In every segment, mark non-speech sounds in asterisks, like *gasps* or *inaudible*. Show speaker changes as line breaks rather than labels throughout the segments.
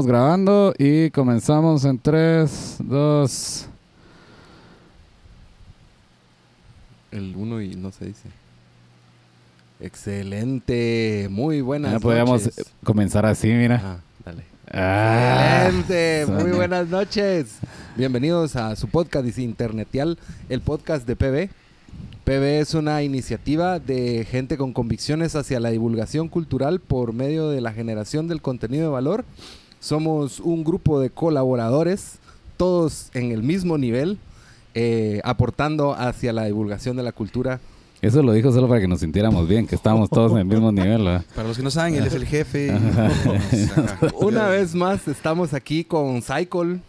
Estamos grabando y comenzamos en 3, 2.
El 1 y no se dice. Excelente, muy buenas
Ya podríamos
noches.
comenzar así, mira.
Ah, dale.
Ah.
Excelente, muy buenas noches. Bienvenidos a su podcast internetial, el podcast de PB. PB es una iniciativa de gente con convicciones hacia la divulgación cultural por medio de la generación del contenido de valor. Somos un grupo de colaboradores, todos en el mismo nivel, eh, aportando hacia la divulgación de la cultura.
Eso lo dijo solo para que nos sintiéramos bien, que estábamos todos en el mismo nivel. ¿verdad?
Para los que no saben, él es el jefe. *laughs* *laughs*
Una vez más estamos aquí con Cycle,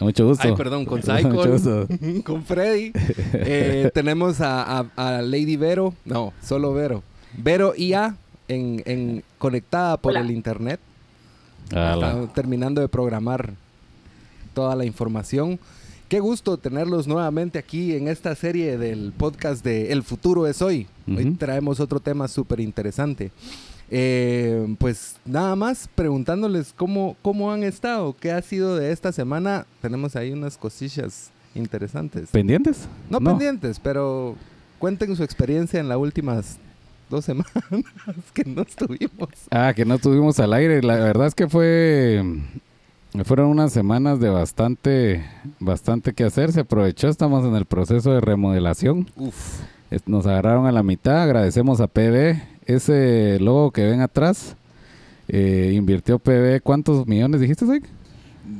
Mucho gusto.
Ay, perdón, con *laughs*
Mucho
Cycle,
gusto.
con Freddy. Eh, tenemos a, a- a Lady Vero, no, solo Vero. Vero IA en, en- conectada por
Hola.
el internet. Está terminando de programar toda la información. Qué gusto tenerlos nuevamente aquí en esta serie del podcast de El futuro es hoy. Hoy traemos otro tema súper interesante. Eh, pues nada más preguntándoles cómo, cómo han estado, qué ha sido de esta semana. Tenemos ahí unas cosillas interesantes.
¿Pendientes?
no, pendientes, pero cuenten su experiencia en las últimas dos semanas *laughs* que no estuvimos.
Ah, que no estuvimos al aire. La verdad es que fue. Fueron unas semanas de bastante, bastante que hacer. Se aprovechó. Estamos en el proceso de remodelación.
Uf.
Nos agarraron a la mitad. Agradecemos a PB. Ese logo que ven atrás. eh, invirtió PB. ¿Cuántos millones dijiste, Zach?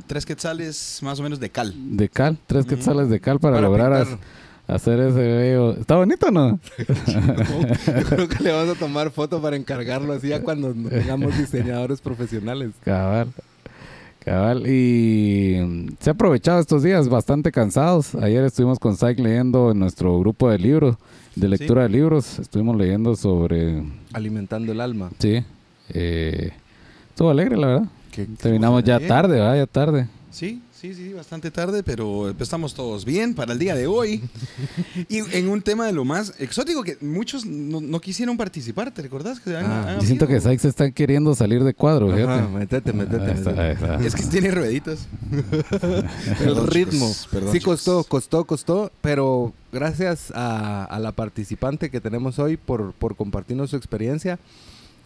Tres quetzales más o menos de cal.
De cal. Tres quetzales de cal para,
Para
lograr
pintar.
Hacer ese bello. ¿Está bonito o no?
Yo *laughs* creo que le vamos a tomar foto para encargarlo así ya cuando tengamos diseñadores profesionales.
Cabal. Cabal. Y se ha aprovechado estos días bastante cansados. Ayer estuvimos con Syke leyendo en nuestro grupo de libros, de lectura de libros. Estuvimos leyendo sobre.
Alimentando el alma.
Sí. Eh, estuvo alegre, la verdad. Terminamos ya tarde, ¿verdad? Ya tarde.
Sí, sí, sí, bastante tarde, pero estamos todos bien para el día de hoy. *laughs* y en un tema de lo más exótico que muchos no, no quisieron participar, ¿te recordás? Que han-
Ah,
han
siento que
habido?
Syke se está queriendo salir de cuadro,
Ajá, métete, métete,
está, está.
Es que tiene rueditas. *laughs*
El ritmo.
perdón,
sí costó, costó, costó, pero gracias a, a la participante que tenemos hoy por, por compartirnos su experiencia.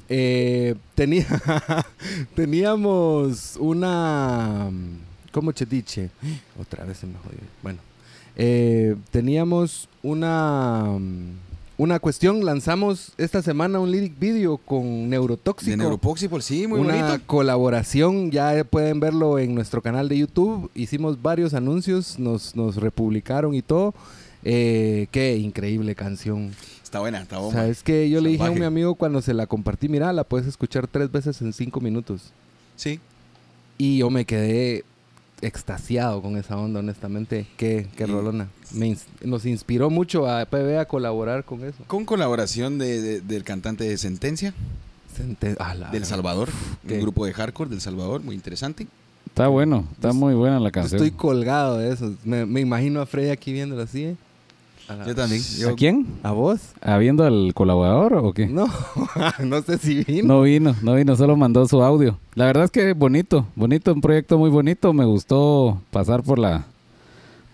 Eh, tenía, *laughs* teníamos una... ¿Cómo te dice? *gasps* Otra vez se me jodió. Bueno, eh, teníamos una... Una cuestión, lanzamos esta semana un lyric video con Neurotóxico.
De Neuropoxipol, sí, muy
una
bonito.
colaboración, ya pueden verlo en nuestro canal de YouTube. Hicimos varios anuncios, nos, nos republicaron y todo. Eh, qué increíble canción.
Está buena, está
O
bomba.
sea, es que yo le dije a mi amigo cuando se la compartí, mira, la puedes escuchar tres veces en cinco minutos.
Sí.
Y yo me quedé extasiado con esa onda, honestamente. Qué, qué rolona. Me ins- nos inspiró mucho a PB a colaborar con eso.
Con colaboración de, de- del cantante de Sentencia,
la
del Salvador.
qué-
Un grupo de hardcore del Salvador, muy interesante.
Está bueno, está
Yo-
muy buena la
Yo
canción.
Estoy colgado de eso. Me, me imagino a Freddy aquí viéndolo así. ¿eh? A la-
Yo también. Yo-
¿A quién?
¿A vos?
¿Habiendo al colaborador o qué?
No, *laughs* no sé si vino.
No vino, no vino, solo mandó su audio. La verdad es que bonito, bonito, un proyecto muy bonito. Me gustó pasar por la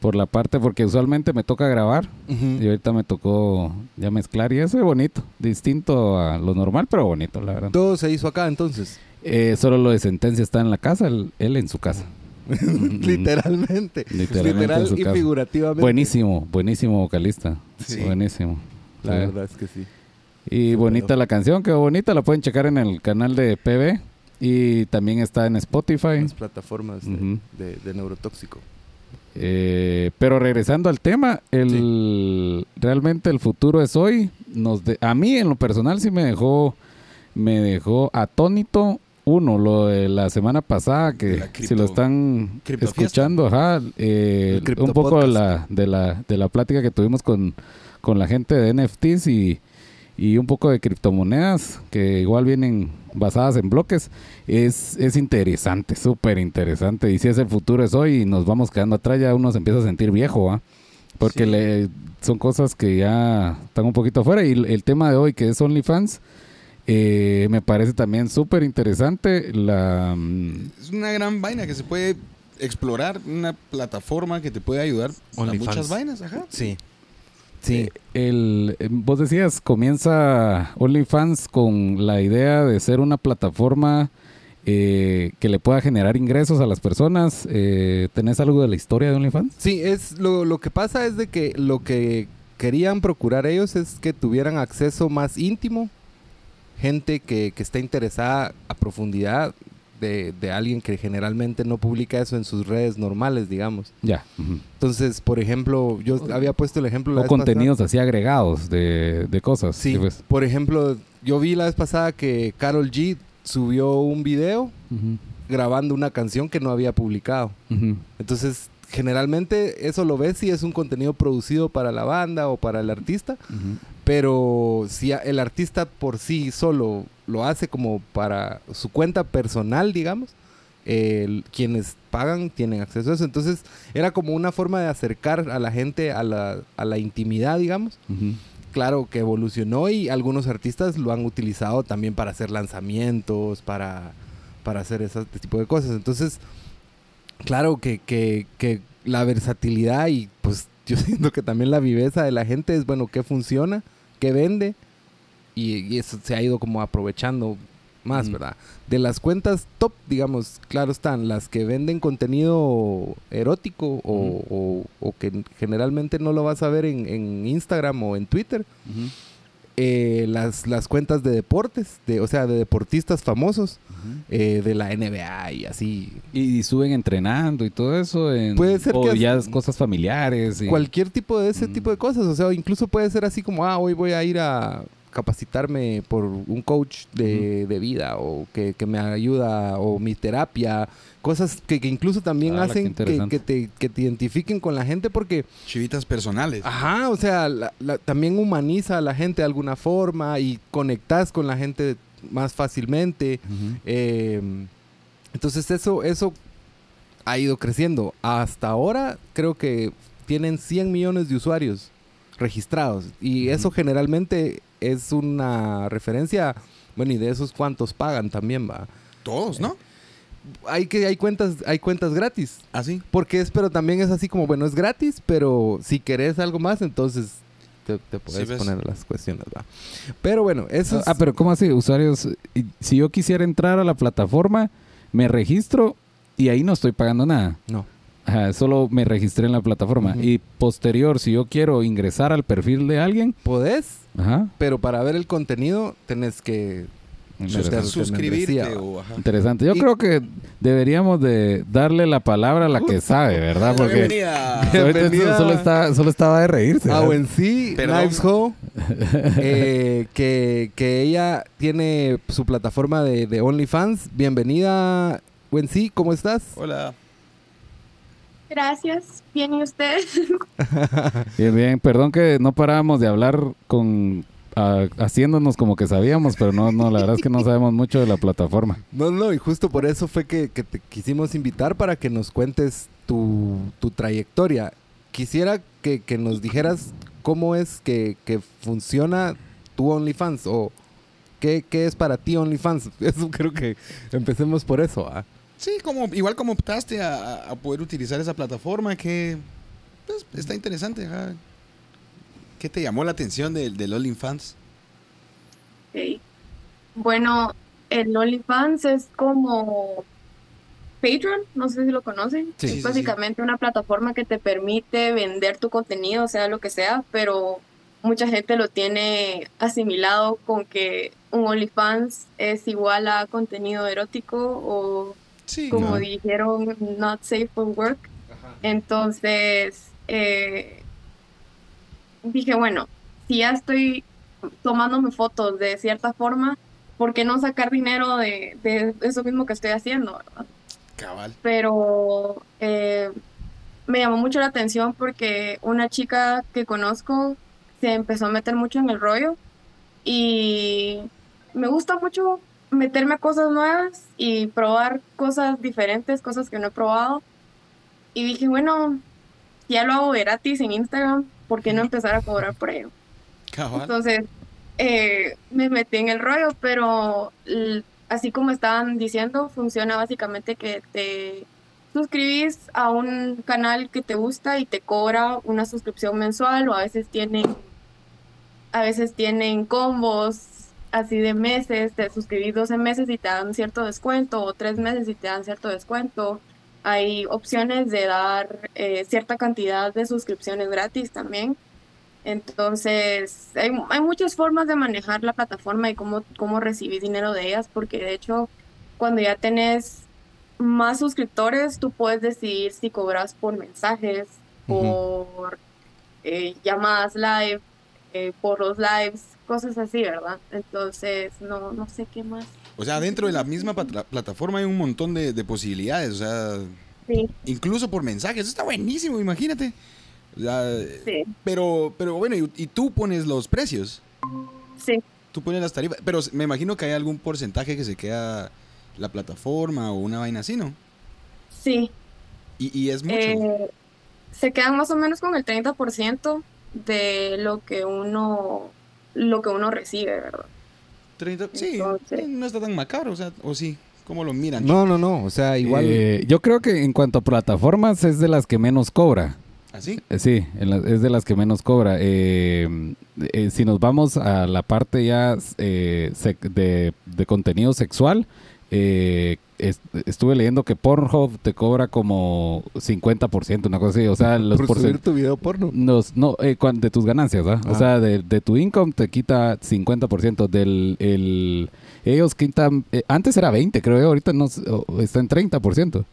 por la parte porque usualmente me toca grabar y ahorita me tocó ya mezclar y eso es bonito, distinto a lo normal, pero bonito, la verdad.
Todo se hizo acá entonces.
Eh, solo lo de sentencia está en la casa, él, él en su casa. *laughs*
Literalmente.
Literalmente
Literal y figurativamente.
Buenísimo, buenísimo vocalista.
Sí.
Buenísimo.
La verdad es que sí.
Y bonita la canción, quedó bonita, la pueden checar en el canal de PB y también está en Spotify.
Las plataformas de,
Ujú.
de- de neurotóxico.
Eh, pero regresando al tema, el realmente el futuro es hoy. Nos de- a mí en lo personal sí me dejó me dejó atónito uno lo de la semana pasada que si lo están escuchando, ajá, eh, un poco de la de la de la plática que tuvimos con con la gente de NFTs y y un poco de criptomonedas que igual vienen basadas en bloques, es, es interesante, súper interesante. Y si es el futuro es hoy y nos vamos quedando atrás, ya uno se empieza a sentir viejo, ¿ah? Porque
Sí.
le, son cosas que ya están un poquito afuera. Y el, el tema de hoy, que es OnlyFans, Eh, me parece también súper interesante la... mm,
Es una gran vaina que se puede explorar, una plataforma que te puede ayudar a
OnlyFans.
muchas vainas, ajá.
Sí. Sí.
El, eh, vos decías, comienza OnlyFans con la idea de ser una plataforma eh, que le pueda generar ingresos a las personas. Eh, ¿Tenés algo de la historia de OnlyFans?
Sí, es lo, lo que pasa es de que lo que querían procurar ellos es que tuvieran acceso más íntimo, gente que, que está interesada a profundidad de, de alguien que generalmente no publica eso en sus redes normales, digamos.
Ya.
Entonces, por ejemplo, yo había puesto el ejemplo la
O
vez pasada-
contenidos así agregados de, de cosas.
Sí,
pues.
por ejemplo, yo vi la vez pasada que Carol G subió un video grabando una canción que no había publicado. Entonces, generalmente eso lo ves si es un contenido producido para la banda o para el artista, pero si el artista por sí solo lo hace como para su cuenta personal, digamos, quienes pagan tienen acceso a eso. Entonces, era como una forma de acercar a la gente a la, a la intimidad, digamos. Claro que evolucionó y algunos artistas lo han utilizado también para hacer lanzamientos, para, para hacer ese tipo de cosas. Entonces, claro que, que, que la versatilidad y pues *laughs* yo siento que también la viveza de la gente es, bueno, qué funciona, qué vende y, y eso se ha ido como aprovechando más. ¿verdad? De las cuentas top, digamos, claro están las que venden contenido erótico o, o- o que generalmente no lo vas a ver en, en Instagram o en Twitter. Eh, las, las cuentas de deportes, de, o sea, de deportistas famosos. Eh, de la NBA y así.
Y, y suben entrenando y todo eso. En,
Puede ser
o
que
ya
es-
cosas familiares. y-
Cualquier tipo de ese
Mm.
tipo de cosas, o sea, incluso puede ser así como, ah, hoy voy a ir a capacitarme por un coach de, de vida o que, que me ayuda o mi terapia, cosas que, que incluso también
qué
hacen que, te, que te identifiquen con la gente porque
Chivitas personales.
Ajá, o sea, la- la- también humaniza a la gente de alguna forma y conectas con la gente más fácilmente. Eh, entonces eso, eso ha ido creciendo. Hasta ahora creo que tienen 100 millones de usuarios registrados y eso generalmente es una referencia, bueno, y de esos cuantos pagan también, va.
Todos, ¿no?
Hay que hay cuentas hay cuentas gratis.
Así.
Porque es, pero también es así como, bueno, es gratis, pero si querés algo más, entonces te, te puedes poner las cuestiones, va. Pero bueno, eso es...
Ah, pero ¿cómo así? Usuarios, si yo quisiera entrar a la plataforma, me registro y ahí no estoy pagando nada.
No.
Ajá, solo me registré en la plataforma. Y posterior, si yo quiero ingresar al perfil de alguien,
Podés,
ajá,
pero para ver el contenido tenés que...
interesante.
Suscribirte
membresía,
o... ajá.
Interesante. Yo
Y-
creo que deberíamos de darle la palabra a la que sabe, ¿verdad? Porque
Bienvenida. *laughs*
solo, está, solo estaba de reírse.
Ah, en sí. Knives Ho, *laughs* eh, que, que ella tiene su plataforma de, de OnlyFans. Bienvenida, Wensi, ¿cómo estás?
Hola.
Gracias. Bien, ¿y usted?
Bien, bien. Perdón que no parábamos de hablar con ah, haciéndonos como que sabíamos, pero no, no, la verdad es que no sabemos mucho de la plataforma.
No, no, y justo por eso fue que, que te quisimos invitar para que nos cuentes tu, tu trayectoria. Quisiera que, que nos dijeras cómo es que, que funciona tu OnlyFans o qué, qué es para ti OnlyFans. *laughs* Eso creo que empecemos por eso. ¿ah?
Sí, como, igual como optaste a, a poder utilizar esa plataforma que pues, está interesante. ajá. ¿Qué te llamó la atención del, del OnlyFans?
Ok. Bueno, el OnlyFans es como Patreon, no sé si lo conocen.
Sí.
Es
Sí, sí, sí.
básicamente una plataforma que te permite vender tu contenido, sea lo que sea, pero mucha gente lo tiene asimilado con que un OnlyFans es igual a contenido erótico o como
¿no?
dijeron, not safe for work. Entonces, eh, dije, bueno, si ya estoy tomándome fotos de cierta forma, ¿por qué no sacar dinero de, de eso mismo que estoy haciendo? verdad?
cabal.
Pero eh, me llamó mucho la atención porque una chica que conozco se empezó a meter mucho en el rollo y me gusta mucho meterme a cosas nuevas y probar cosas diferentes, cosas que no he probado. Y dije, bueno, ya lo hago gratis en Instagram, ¿por qué no empezar a cobrar por ello?
Cabal.
Entonces, eh, me metí en el rollo, pero así como estaban diciendo, funciona básicamente que te suscribís a un canal que te gusta y te cobra una suscripción mensual o a veces tienen, a veces tienen combos así de meses, te suscribís 12 meses y te dan cierto descuento o 3 meses y te dan cierto descuento. Hay opciones de dar eh, cierta cantidad de suscripciones gratis también. Entonces, hay, hay muchas formas de manejar la plataforma y cómo, cómo recibir dinero de ellas, porque de hecho, cuando ya tenés más suscriptores, tú puedes decidir si cobras por mensajes, por eh, llamadas live, eh, por los lives, cosas así, ¿verdad? Entonces, no, no sé qué más.
O sea, dentro de la misma plataforma hay un montón de, de posibilidades. O sea,
Sí,
incluso por mensajes. Eso está buenísimo, imagínate. O sea,
sí,
pero, pero bueno, y, y tú pones los precios.
sí.
Tú pones las tarifas. Pero me imagino que hay algún porcentaje que se queda la plataforma o una vaina así, ¿no?
Sí,
Y, y es mucho.
Eh, se quedan más o menos con el 30% de lo que uno lo que uno recibe, ¿verdad?
30, sí,
entonces-
no está tan macabro. O sea, o sí. ¿Cómo lo miran?
No, no, no. O sea, igual.
Eh, yo creo que en cuanto a plataformas es de las que menos cobra.
¿Así?
Eh, Sí, en la- es de las que menos cobra. Eh, eh, si nos vamos a la parte ya eh, de, de contenido sexual, eh, es- estuve leyendo que Pornhub te cobra como 50%, una cosa así. O sea, los *laughs*
por subir tu video porno.
los- no, eh, de tus ganancias, ¿ah? O
Ah.
sea, de, de tu income te quita 50% del... El, ellos quitan... eh, antes era 20, creo yo, ahorita no, está en 30%.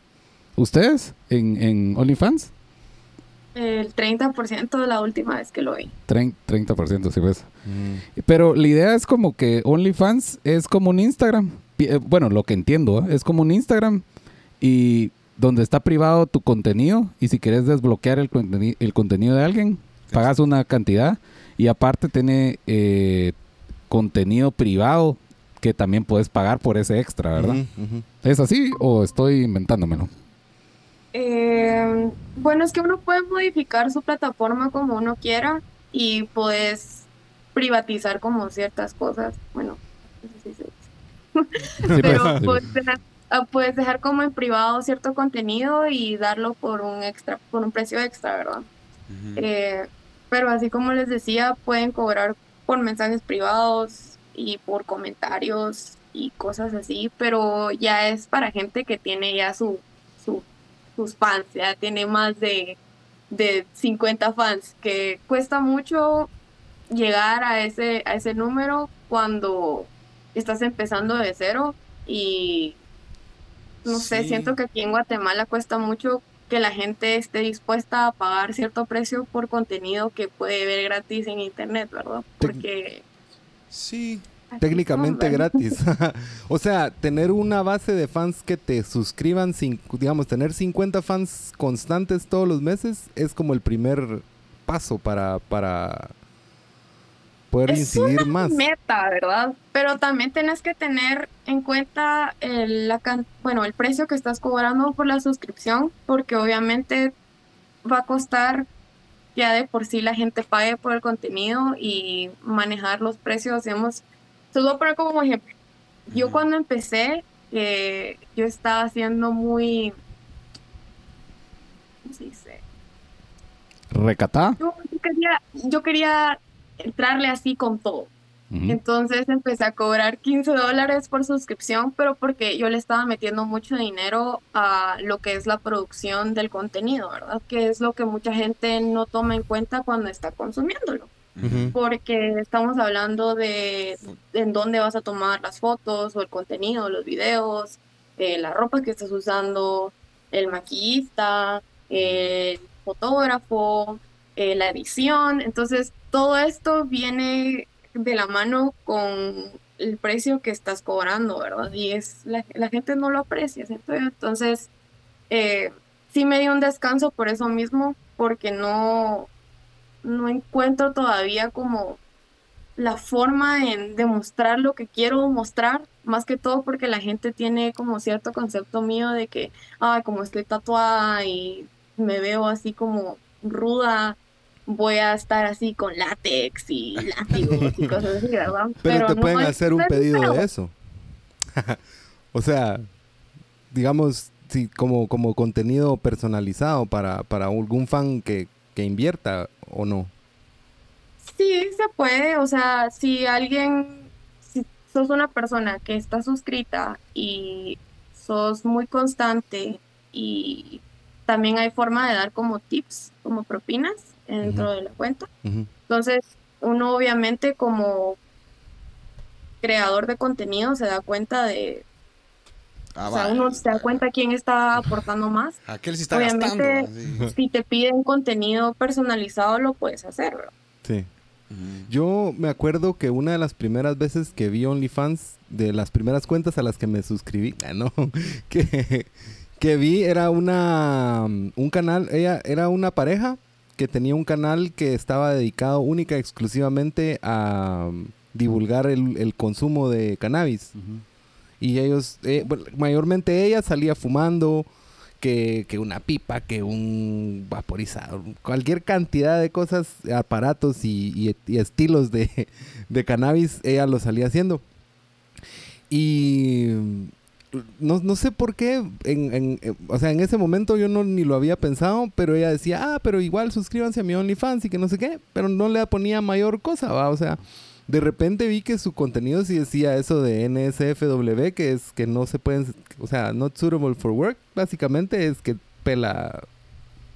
¿Ustedes en, en OnlyFans?
El 30% de la última vez que lo vi.
Trein- 30%, sí ves. Pero la idea es como que OnlyFans es como un Instagram. Eh, Bueno, lo que entiendo, ¿eh? es como un Instagram y donde está privado tu contenido y si quieres desbloquear el, conteni- el contenido de alguien, pagas una cantidad y aparte tiene eh, contenido privado que también puedes pagar por ese extra, ¿verdad? ¿Es así o estoy inventándomelo?
Eh, bueno, es que uno puede modificar su plataforma como uno quiera y puedes privatizar como ciertas cosas. Bueno, no sé si *laughs* pero
sí,
puedes dejar, ah, puedes dejar como en privado cierto contenido y darlo por un extra, por un precio extra, ¿verdad? Eh, pero así como les decía, pueden cobrar por mensajes privados y por comentarios y cosas así, pero ya es para gente que tiene ya su, su- sus fans, ya tiene más de, de 50 fans, que cuesta mucho llegar a ese, a ese número cuando estás empezando de cero y no sé,
Sí.
siento que aquí en Guatemala cuesta mucho que la gente esté dispuesta a pagar cierto precio por contenido que puede ver gratis en internet, ¿verdad? Porque
Sí.
Técnicamente gratis. *laughs* *laughs* o sea, tener una base de fans que te suscriban, sin, digamos, tener 50 fans constantes todos los meses es como el primer paso para, para poder
Es
incidir más.
meta, ¿verdad? Pero también tenés que tener en cuenta el, la bueno, el precio que estás cobrando por la suscripción, porque obviamente va a costar ya de por sí la gente pague por el contenido y manejar los precios, digamos, te lo voy a poner como ejemplo. Yo cuando empecé, eh, yo estaba haciendo muy, ¿cómo se dice?
¿Recatá?
Yo yo quería, yo quería entrarle así con todo. Entonces empecé a cobrar 15 dólares por suscripción, pero porque yo le estaba metiendo mucho dinero a lo que es la producción del contenido, ¿verdad? Que es lo que mucha gente no toma en cuenta cuando está consumiéndolo. Porque estamos hablando de en dónde vas a tomar las fotos o el contenido, los videos, eh, la ropa que estás usando, el maquillista, el fotógrafo, eh, la edición. Entonces, todo esto viene de la mano con el precio que estás cobrando, ¿verdad? Y es la, gente no lo aprecia, ¿cierto? Entonces, eh, sí me dio un descanso por eso mismo, porque no, no encuentro todavía como la forma en demostrar lo que quiero mostrar, más que todo porque la gente tiene como cierto concepto mío de que, ah, como estoy tatuada y me veo así como ruda, voy a estar así con látex y *laughs* látigos y cosas así, ¿verdad?
Pero, te
no
pueden hacer un pedido de eso. *laughs* o sea, digamos, como, como contenido personalizado para, para algún fan que, que invierta o no.
Sí, se puede. O sea, si alguien, si sos una persona que está suscrita y sos muy constante y también hay forma de dar como tips, como propinas dentro de la cuenta. Entonces, uno obviamente como creador de contenido se da cuenta de,
Ah,
o sea, uno se da cuenta quién está aportando más.
Aquel sí está
Obviamente-
gastando.
Si te piden contenido personalizado, lo puedes hacer, ¿verdad?
Sí. Yo me acuerdo que una de las primeras veces que vi OnlyFans, de las primeras cuentas a las que me suscribí, ah, *laughs* no, que, que vi era una un canal, ella era una pareja que tenía un canal que estaba dedicado única y exclusivamente a um, divulgar el, el consumo de cannabis. Y ellos, eh, bueno, mayormente ella salía fumando, que, que una pipa, que un vaporizador, cualquier cantidad de cosas, aparatos y, y- y estilos de, *laughs* de cannabis, ella lo salía haciendo. Y no, no sé por qué, en, en- eh, o sea, en ese momento yo no ni lo había pensado, pero ella decía, ah, pero igual suscríbanse a mi OnlyFans y que no sé qué, pero no le ponía mayor cosa, ¿va? O sea, de repente vi que su contenido sí decía eso de NSFW, que es que no se pueden, o sea, not suitable for work, básicamente es que pela,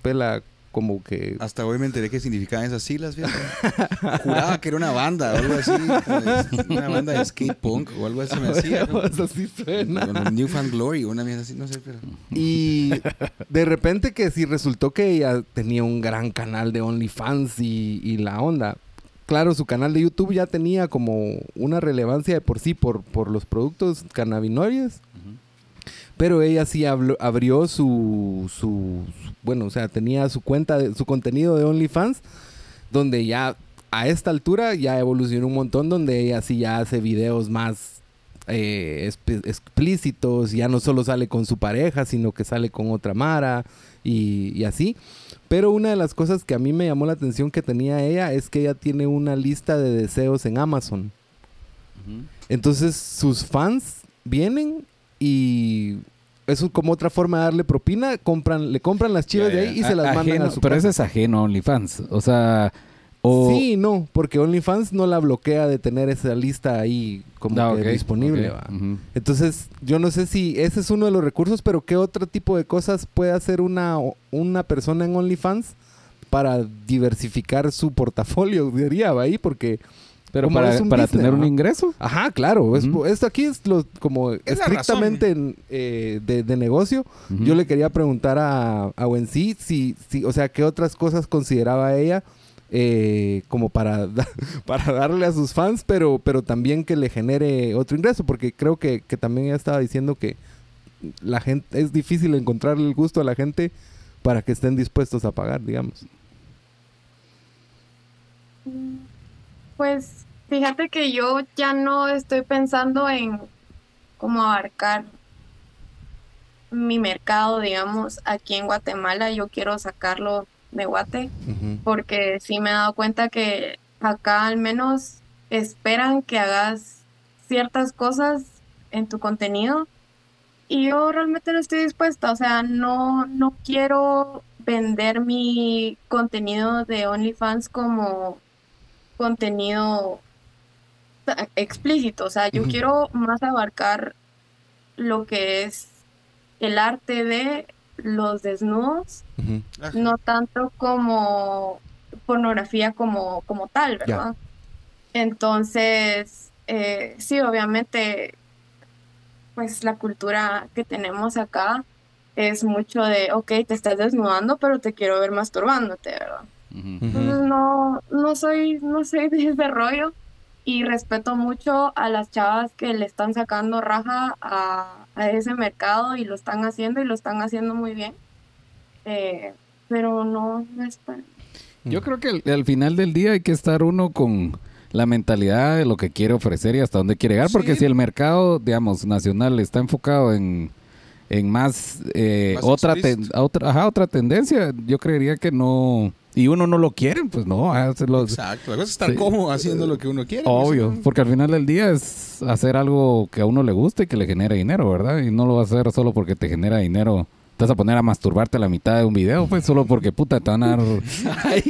pela como que...
Hasta hoy me enteré qué significaban esas siglas, fíjate. Juraba que era una banda o algo así. pues, Una banda de skate punk o algo así me *laughs* hacía. ¿no?
Eso sí suena.
Con el Newfound Glory, una mierda así, no sé, pero.
Y de repente que sí resultó que ella tenía un gran canal de OnlyFans y, y la onda. Claro, su canal de YouTube ya tenía como una relevancia de por sí por, por los productos cannabinoides. Pero ella sí habló- abrió su, su, su- bueno, o sea, tenía su cuenta, de, su contenido de OnlyFans, donde ya a esta altura ya evolucionó un montón, donde ella sí ya hace videos más eh, explícitos, ya no solo sale con su pareja, sino que sale con otra Mara y, y así. Pero una de las cosas que a mí me llamó la atención que tenía ella es que ella tiene una lista de deseos en Amazon. Entonces sus fans vienen y eso es como otra forma de darle propina, compran, le compran las chivas de ahí y se las mandan a su
Pero ese es ajeno a OnlyFans. O sea, o...
Sí, no, porque OnlyFans no la bloquea de tener esa lista ahí como
Ah,
que disponible. Entonces, yo no sé si ese es uno de los recursos, pero ¿qué otro tipo de cosas puede hacer una, una persona en OnlyFans para diversificar su portafolio? *laughs* Diría, va ahí, porque...
Pero
como
para,
es un
para
business,
tener un ingreso.
Ajá, claro. es- esto aquí es lo, como estrictamente en, eh, de, de negocio. Yo le quería preguntar a, a Wensi si, si, o sea, qué otras cosas consideraba ella eh, como para, *laughs* da- para darle a sus fans, pero, pero también que le genere otro ingreso, porque creo que, que también ella estaba diciendo que la gente es difícil encontrarle el gusto a la gente para que estén dispuestos a pagar, digamos.
Pues fíjate que yo ya no estoy pensando en cómo abarcar mi mercado, digamos, aquí en Guatemala. Yo quiero sacarlo de Guate porque sí me he dado cuenta que acá al menos esperan que hagas ciertas cosas en tu contenido y yo realmente no estoy dispuesta, o sea, no, no quiero vender mi contenido de OnlyFans como contenido explícito, o sea, yo quiero más abarcar lo que es el arte de los desnudos.
Ah,
no tanto como pornografía como, como tal, ¿verdad? Entonces, eh, sí, obviamente, pues la cultura que tenemos acá es mucho de, ok, te estás desnudando, pero te quiero ver masturbándote, ¿verdad? Entonces no, no soy, no soy de ese rollo y respeto mucho a las chavas que le están sacando raja a, a ese mercado y lo están haciendo y lo están haciendo muy bien. Eh, pero no, no es para-
Yo creo que al, al final del día hay que estar uno con la mentalidad de lo que quiere ofrecer y hasta dónde quiere llegar, porque
Sí.
si el mercado, digamos, nacional está enfocado en, en más, eh,
Más
otra, ten- otra, ajá, otra tendencia, yo creería que no, y uno no lo quiere, pues no, hacerlo.
Exacto. La cosa es estar
Sí.
cómodo haciendo lo que uno quiere.
Obvio,
pues,
porque al final del día es hacer algo que a uno le guste y que le genere dinero, ¿verdad? Y no lo vas a hacer solo porque te genera dinero. Te vas a poner a masturbarte a la mitad de un video, pues solo porque puta te van a dar... *laughs*
Ay,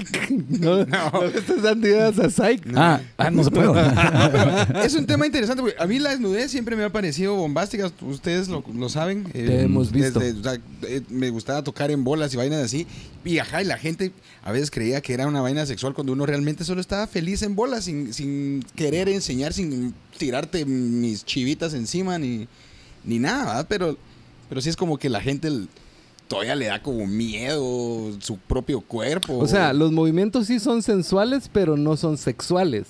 no, no. le estás dando ideas a Psych.
Ah, ah, no se puede. *laughs*
Es un tema interesante porque a mí la desnudez siempre me ha parecido bombástica. Ustedes lo, lo saben. eh,
Te hemos visto.
desde- o sea, eh, me gustaba tocar en bolas y vainas así. Y ajá, y la gente a veces creía que era una vaina sexual cuando uno realmente solo estaba feliz en bolas, sin, sin querer enseñar, sin tirarte mis chivitas encima ni, ni nada, ¿verdad? Pero, pero sí es como que la gente todavía le da como miedo su propio cuerpo.
O sea, los movimientos sí son sensuales, pero no son sexuales.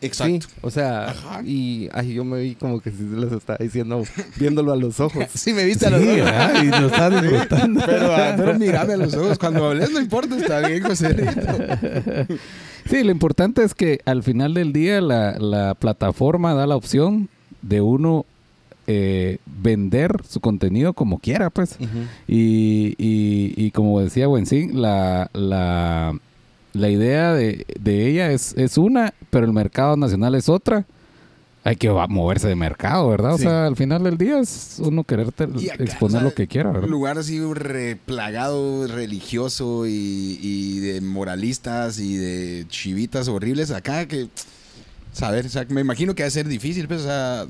exacto.
Sí, o sea,
Ajá.
y ay, yo me vi como que si les estaba diciendo, viéndolo a los ojos. *laughs*
Sí, me viste a los ojos.
¿verdad? Y lo estás disfrutando.
Pero, ah, pero mírame a los ojos. Cuando hables no importa, está bien, José Rito.
Sí, lo importante es que al final del día la, la plataforma da la opción de uno eh, vender su contenido como quiera, pues. Y, y, y como decía Wenzin, la, la, la idea de, de ella es, es una, pero el mercado nacional es otra. Hay que moverse de mercado, ¿verdad?
Sí.
O sea, al final del día es uno quererte
acá,
exponer
o sea,
lo que quiera, ¿verdad?
Un lugar así replagado, religioso y, y de moralistas y de chivitas horribles acá que, saber, o sea, me imagino que va a ser difícil, pues, o sea,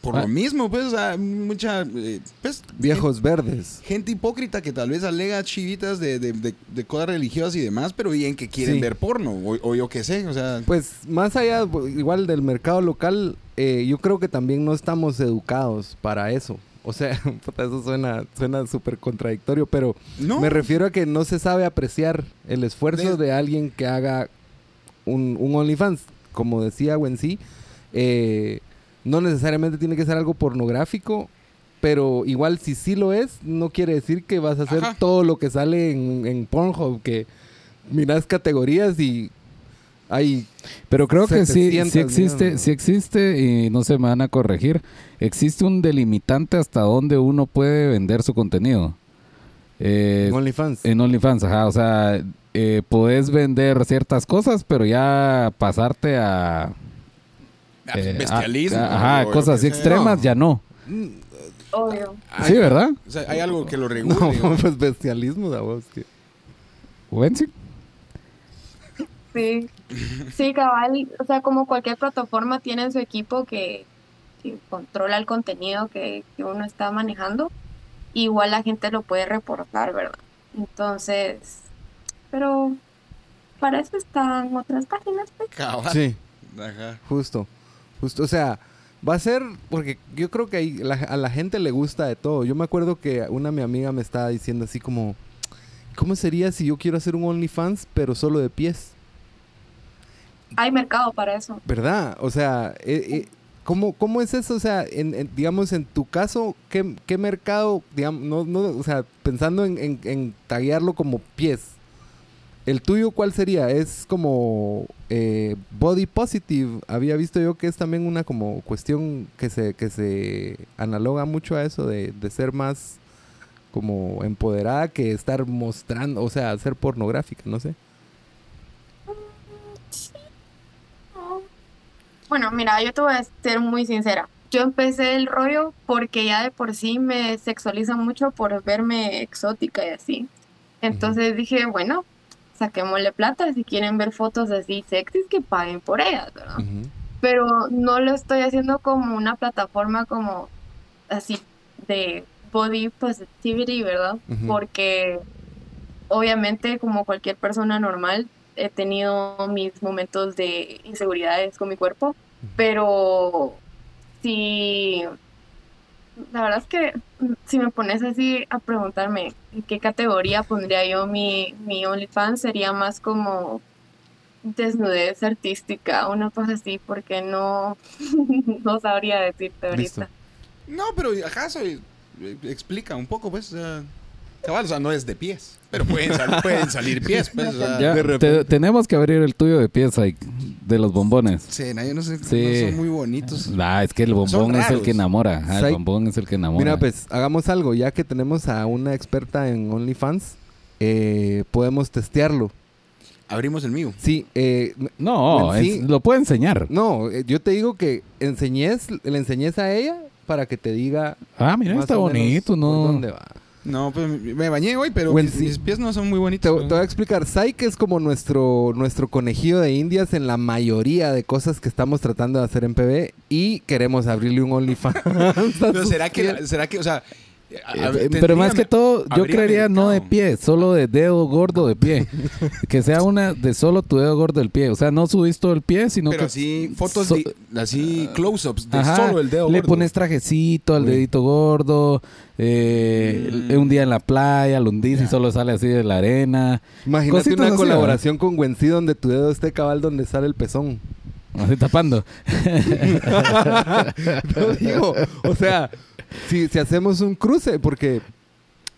por
Ah.
lo mismo, pues, o sea, mucha, eh, pues,
Viejos verdes.
gente hipócrita que tal vez alega chivitas de, de, de- de cosas religiosas y demás, pero bien que quieren
Sí.
ver porno, o, o yo qué sé, o sea,
Pues más allá, bu- igual del mercado local, eh, yo creo que también no estamos educados para eso. O sea, *laughs* puta, eso suena suena súper contradictorio, pero
no.
me refiero a que no se sabe apreciar el esfuerzo
De-
de alguien que haga un, un OnlyFans. Como decía Wensi, eh, no necesariamente tiene que ser algo pornográfico, pero igual si sí lo es, no quiere decir que vas a hacer
Ajá.
todo lo que sale en, en Pornhub, que miras categorías y hay
Pero creo que sí,
700
sí existe, sí existe y no se me van a corregir. Existe un delimitante hasta donde uno puede vender su contenido. Eh,
OnlyFans.
en OnlyFans, ajá, o sea, eh, podés vender ciertas cosas, pero ya pasarte a... eh, a-
bestialismo.
a- ajá,
o lo
cosas así extremas
No.
ya no.
Obvio.
Sí, ¿verdad?
O sea, hay algo que lo regule. *laughs*
No, pues bestialismo, da vos. que-
Wensi.
Sí, sí, cabal. O sea, como cualquier plataforma tiene su equipo que, que controla el contenido que, que uno está manejando. Igual la gente lo puede reportar, ¿verdad? Entonces, pero para eso están otras páginas. pues.
Cabal.
Sí,
Ajá.
justo. Justo. O sea, va a ser. Porque yo creo que ahí la- a la gente le gusta de todo. Yo me acuerdo que una mi amiga me estaba diciendo así como. ¿Cómo sería si yo quiero hacer un OnlyFans, pero solo de pies?
Hay mercado para eso.
¿Verdad? O sea, eh, eh, ¿cómo, ¿cómo es eso? O sea, en, en- digamos, en tu caso, ¿qué, qué mercado, digamos, no, no, o sea, pensando en, en, en taguearlo como pies, ¿el tuyo cuál sería? ¿Es como eh, body positive? Había visto yo que es también una como cuestión que se, que se analoga mucho a eso de, de ser más como empoderada que estar mostrando, o sea, ser pornográfica, no sé.
Bueno, mira, yo te voy a ser muy sincera. Yo empecé el rollo porque ya de por sí me sexualiza mucho por verme exótica y así. Entonces dije, bueno, saquémosle plata. Si quieren ver fotos así sexys, que paguen por ellas, ¿verdad? Pero no lo estoy haciendo como una plataforma como así de body positivity, ¿verdad? Porque obviamente como cualquier persona normal he tenido mis momentos de inseguridades con mi cuerpo, pero si la verdad es que mm, si me pones así a preguntarme en qué categoría pondría yo mi, mi OnlyFans, sería más como desnudez artística, una cosa así, porque no, *laughs* no sabría decirte
Listo.
ahorita.
No, pero acaso eh, explica un poco, pues. sea, cabal, o sea, no es de pies. Pero pueden, sal- pueden salir pies, pues. o sea,
Ya, te- tenemos que abrir el tuyo de pieza y- de los bombones.
Sí, no, yo no sé,
Sí.
no son muy bonitos.
Ah, es que el bombón es el que enamora. Ajá, el bombón es el que enamora.
Mira, pues hagamos algo, ya que tenemos a una experta en OnlyFans, eh, podemos testearlo.
Abrimos el mío.
Sí, eh,
No,
sí.
es- lo puede enseñar.
no, eh, yo te digo que enseñes, le enseñes a ella para que te diga
Ah, mira, está bonito, ¿no?
dónde va.
No, pues me bañé hoy, pero mis,
sí.
mis pies no son muy
Te,
bonitos.
te voy a explicar. Psyche es como nuestro, nuestro conejillo de indias en la mayoría de cosas que estamos tratando de hacer en PB y queremos abrirle un OnlyFans. *laughs*
Pero será que, será que, o sea, a- a-
Eh, pero más que todo, yo creería no de pie, solo de dedo gordo de pie. *laughs* que sea una de solo tu dedo gordo del pie. O sea, no subís todo el pie, sino
Pero
que.
así, fotos,
so-
de- así, close-ups de
Ajá,
solo el dedo
Le
gordo.
pones trajecito al dedito gordo. eh,
Mm.
Un día en la playa, lo hundís y solo sale así de la arena.
Imagínate
cositas
una
así,
colaboración con Gwency donde tu dedo esté cabal donde sale el pezón.
Así tapando. *laughs*
No digo, o sea, si, si hacemos un cruce, porque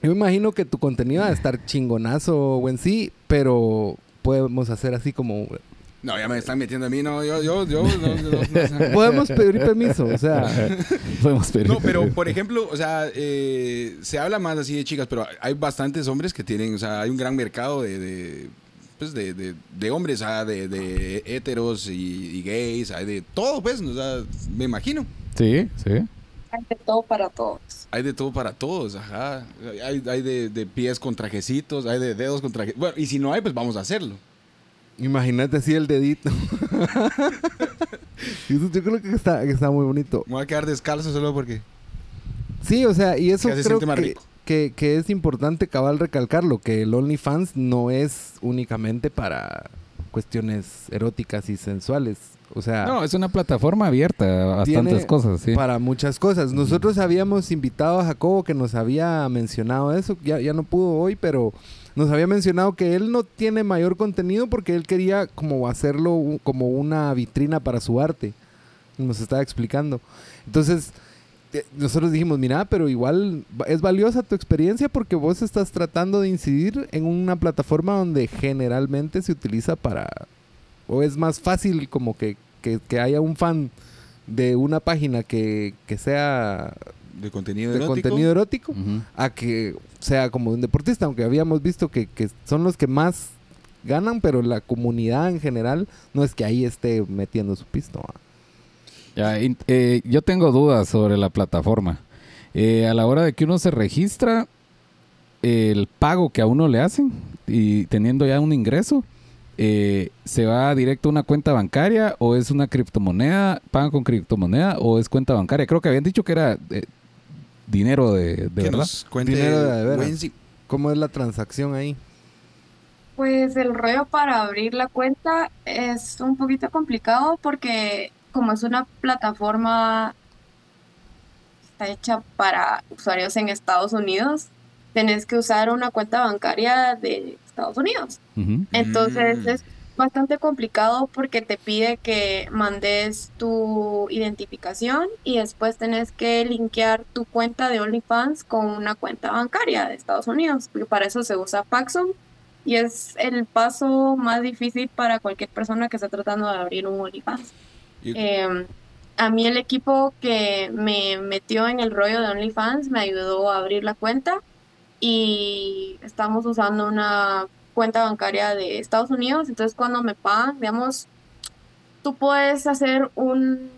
yo me imagino que tu contenido va a estar chingonazo, Gwency, pero podemos hacer así como...
No, ya me están metiendo a mí, no, yo, yo, yo, no, no, no, no. *laughs*
Podemos pedir permiso, o sea... *laughs*
Podemos pedir.
No, pero por ejemplo, o sea, eh, se habla más así de chicas, pero hay bastantes hombres que tienen, o sea, hay un gran mercado de, de, pues de, de, de hombres, sea, de, de heteros y, y gays, hay de todo, pues, o sea, me imagino.
Sí, sí.
Hay de todo para todos.
Hay de todo para todos, ajá. Hay, hay de, de pies con trajecitos, hay de dedos con trajecitos. Bueno, y si no hay, pues vamos a hacerlo.
Imagínate así el dedito. *laughs* Yo creo que está, que está muy bonito.
Me voy a quedar descalzo solo porque...
Sí, o sea, y eso
Que se
creo
siente más
que,
rico.
Que, que es importante cabal recalcarlo, que el OnlyFans no es únicamente para cuestiones eróticas y sensuales. O sea,
No, es una plataforma abierta a bastantes cosas, sí.
para muchas cosas. Nosotros habíamos invitado a Jacobo que nos había mencionado eso, ya, ya no pudo hoy, pero nos había mencionado que él no tiene mayor contenido porque él quería como hacerlo como una vitrina para su arte. Nos estaba explicando. Entonces, nosotros dijimos, mira, pero igual es valiosa tu experiencia porque vos estás tratando de incidir en una plataforma donde generalmente se utiliza para... O es más fácil como que, que, que haya un fan de una página que, que sea
De contenido
de
erótico.
contenido erótico
Ujú.
a que sea como un deportista, aunque habíamos visto que, que son los que más ganan, pero la comunidad en general no es que ahí esté metiendo su pisto. ¿va?
Ya, eh, yo tengo dudas sobre la plataforma. Eh, a la hora de que uno se registra, el pago que a uno le hacen y teniendo ya un ingreso, eh, ¿se va directo a una cuenta bancaria o es una criptomoneda? ¿Pagan con criptomoneda o es cuenta bancaria? Creo que habían dicho que era eh, dinero de, de
que
verdad.
nos
Dinero de. ¿Cómo es la transacción ahí?
Pues el rollo para abrir la cuenta es un poquito complicado porque como es una plataforma está hecha para usuarios en Estados Unidos, tenés que usar una cuenta bancaria de Estados Unidos. Entonces
Mm.
es bastante complicado porque te pide que mandes tu identificación y después tenés que linkear tu cuenta de OnlyFans con una cuenta bancaria de Estados Unidos, porque para eso se usa Paxum y es el paso más difícil para cualquier persona que está tratando de abrir un OnlyFans. Eh, a mí el equipo que me metió en el rollo de OnlyFans me ayudó a abrir la cuenta y estamos usando una cuenta bancaria de Estados Unidos. Entonces cuando me pagan, digamos, tú puedes hacer un...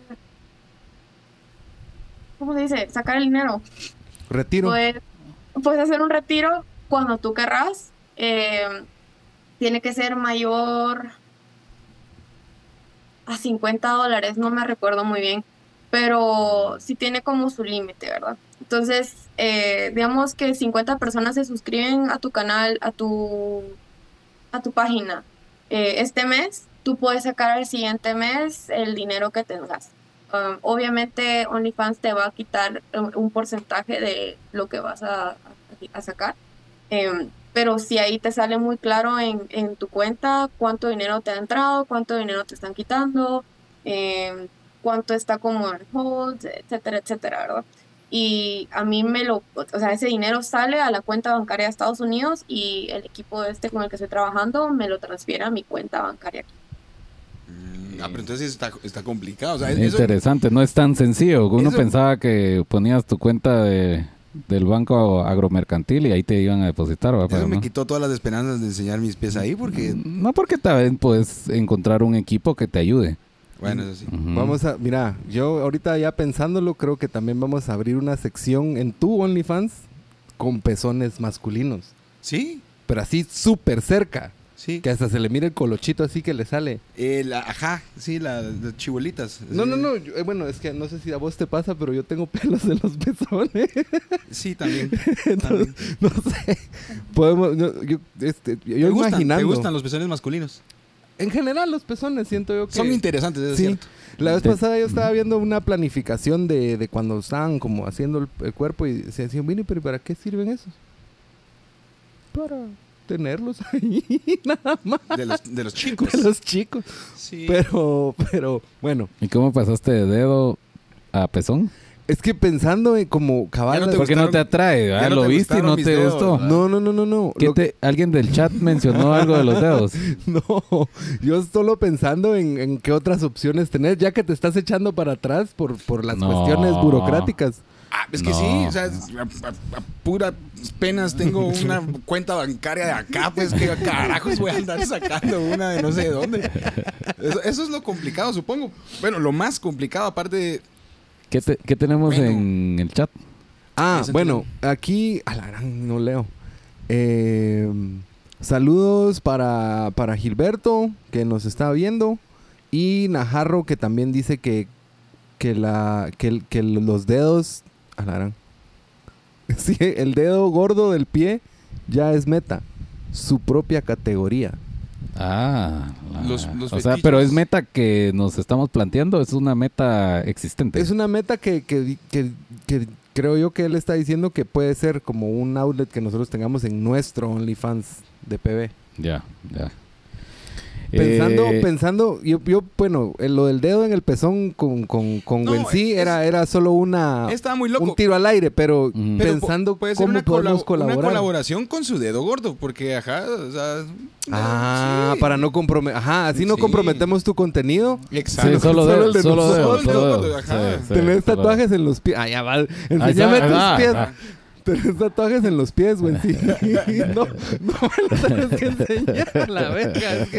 ¿Cómo se dice? Sacar el dinero.
Retiro.
Puedes, puedes hacer un retiro cuando tú querrás. Eh, tiene que ser mayor a 50 dólares, no me recuerdo muy bien, pero sí tiene como su límite, ¿verdad? Entonces, eh, digamos que 50 personas se suscriben a tu canal, a tu, a tu página eh, este mes, tú puedes sacar al siguiente mes el dinero que tengas. Um, obviamente OnlyFans te va a quitar un, porcentaje de lo que vas a, a- a sacar. Em, pero si ahí te sale muy claro en, en tu cuenta cuánto dinero te ha entrado, cuánto dinero te están quitando, em, cuánto está como en hold, etcétera, etcétera, ¿verdad? Y a mí me lo, o sea, ese dinero sale a la cuenta bancaria de Estados Unidos y el equipo este con el que estoy trabajando me lo transfiere a mi cuenta bancaria aquí.
Mm, Ah, pero entonces está, está complicado. O sea, eso,
Interesante, no es tan sencillo. Uno
eso-
pensaba que ponías tu cuenta de, del banco agromercantil y ahí te iban a depositar. Pero
Eso me
no.
quitó todas las esperanzas de enseñar mis pies ahí porque,
No porque también puedes encontrar un equipo que te ayude.
bueno, eso sí.
Vamos a, mira, yo ahorita ya pensándolo, creo que también vamos a abrir una sección en tu OnlyFans con pezones masculinos.
Sí,
Pero así súper cerca.
Sí.
Que hasta se le mire el colochito así que le sale.
Eh, la- ajá, sí, la- las chibuelitas.
No,
Sí.
no, no. yo- eh, bueno, es que no sé si a vos te pasa, pero yo tengo *laughs* pelos en los pezones.
Sí, también. *laughs*
Entonces,
también.
no sé. Podemos, no, yo, este, yo
¿Te gustan,
imaginando.
¿Te gustan los pezones masculinos?
En general, los pezones siento yo que.
Son interesantes, es
Sí.
cierto.
La vez pasada yo estaba viendo una planificación de, de cuando estaban como haciendo el, el cuerpo y se decían, Vini, pero ¿para qué sirven esos? Para tenerlos *laughs* ahí, nada más.
De los, de los chicos.
De los chicos.
Sí.
Pero, pero, bueno,
¿Y cómo pasaste de dedo a pezón?
es que pensando en como cabal.
Ya no te
¿Por qué no te
gustaron-
atrae?
ya
¿verdad?
no
¿Lo
te
viste y no te
dedos,
gustó?
¿verdad?
no, no, no, no, no.
¿Qué
Lo-
te- ¿Alguien del chat *laughs* mencionó algo de los dedos?
No, yo solo pensando en, en qué otras opciones tener, ya que te estás echando para atrás por, por las
No.
cuestiones burocráticas.
Ah, es que
No.
sí, o sea, a, a- a puras penas tengo una *laughs* cuenta bancaria de acá, pues que carajos voy a andar sacando una de no sé dónde. Eso, eso es lo complicado, supongo. Bueno, lo más complicado, aparte de...
¿Qué, te- qué tenemos
Bueno.
en el chat?
Ah, bueno, aquí, a la gran, no leo. Eh, saludos para, para Gilberto, que nos está viendo. Y Najarro, que también dice que, que, la, que, el- que los dedos. A la gran. *laughs* Sí, el dedo gordo del pie ya es meta. Su propia categoría.
Ah,
Los- los
o sea, pero es meta que nos estamos planteando, es una meta existente.
Es una meta que, que- que- que creo yo que él está diciendo que puede ser como un outlet que nosotros tengamos en nuestro OnlyFans de PB.
Ya, ya.
Pensando,
Eh,
pensando, yo, yo, bueno, eh, lo del dedo en el pezón con, con, con
No,
Wensi
es-
era, era solo una
Estaba muy loco.
un tiro al aire, pero pensando
pu- puede ser
cómo
una,
podemos
colab-
colaborar.
una colaboración con su dedo gordo, porque ajá, o sea...
ah,
sí.
para no comprometer, ajá, así no
Sí.
comprometemos tu contenido.
Exacto.
Sí, solo
Solo el
dedos,
de
solo
nosotros.
dedos,
Solo
solo
dedos,
dedos.
ajá.
Sí, sí,
Tenés tatuajes en los pies. Ah, ya va.
Está,
tus pies. Tenés tatuajes en los pies, güey. Sí. *laughs* no, no me lo tenés que enseñar, la verga. Es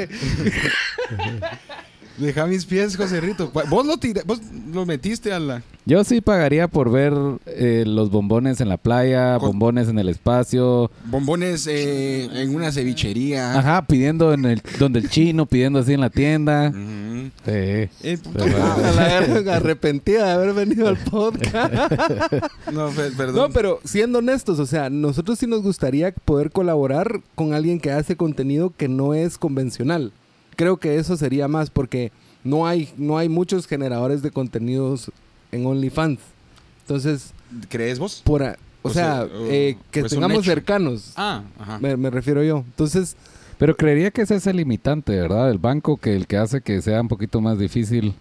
Deja mis pies, José Rito. Vos lo, tira- vos lo metiste a la...
Yo sí pagaría por ver eh, los bombones en la playa,
Con-
bombones en el espacio.
Bombones eh, en una cevichería.
Ajá, pidiendo en el donde el chino, pidiendo así en la tienda. Sí.
Eh,
a la verga, arrepentida de haber venido al *laughs* podcast.
No, pe- perdón.
No, pero siendo honestos, o sea, nosotros sí nos gustaría poder colaborar con alguien que hace contenido que no es convencional. Creo que eso sería más porque no hay, no hay muchos generadores de contenidos en OnlyFans. Entonces,
¿Crees vos?
por a- o,
O
sea, eh, que
pues
tengamos cercanos,
Ah, ajá.
me, me refiero yo. Entonces,
Pero creería que ese es el limitante, ¿verdad? El banco que el que hace que sea un poquito más difícil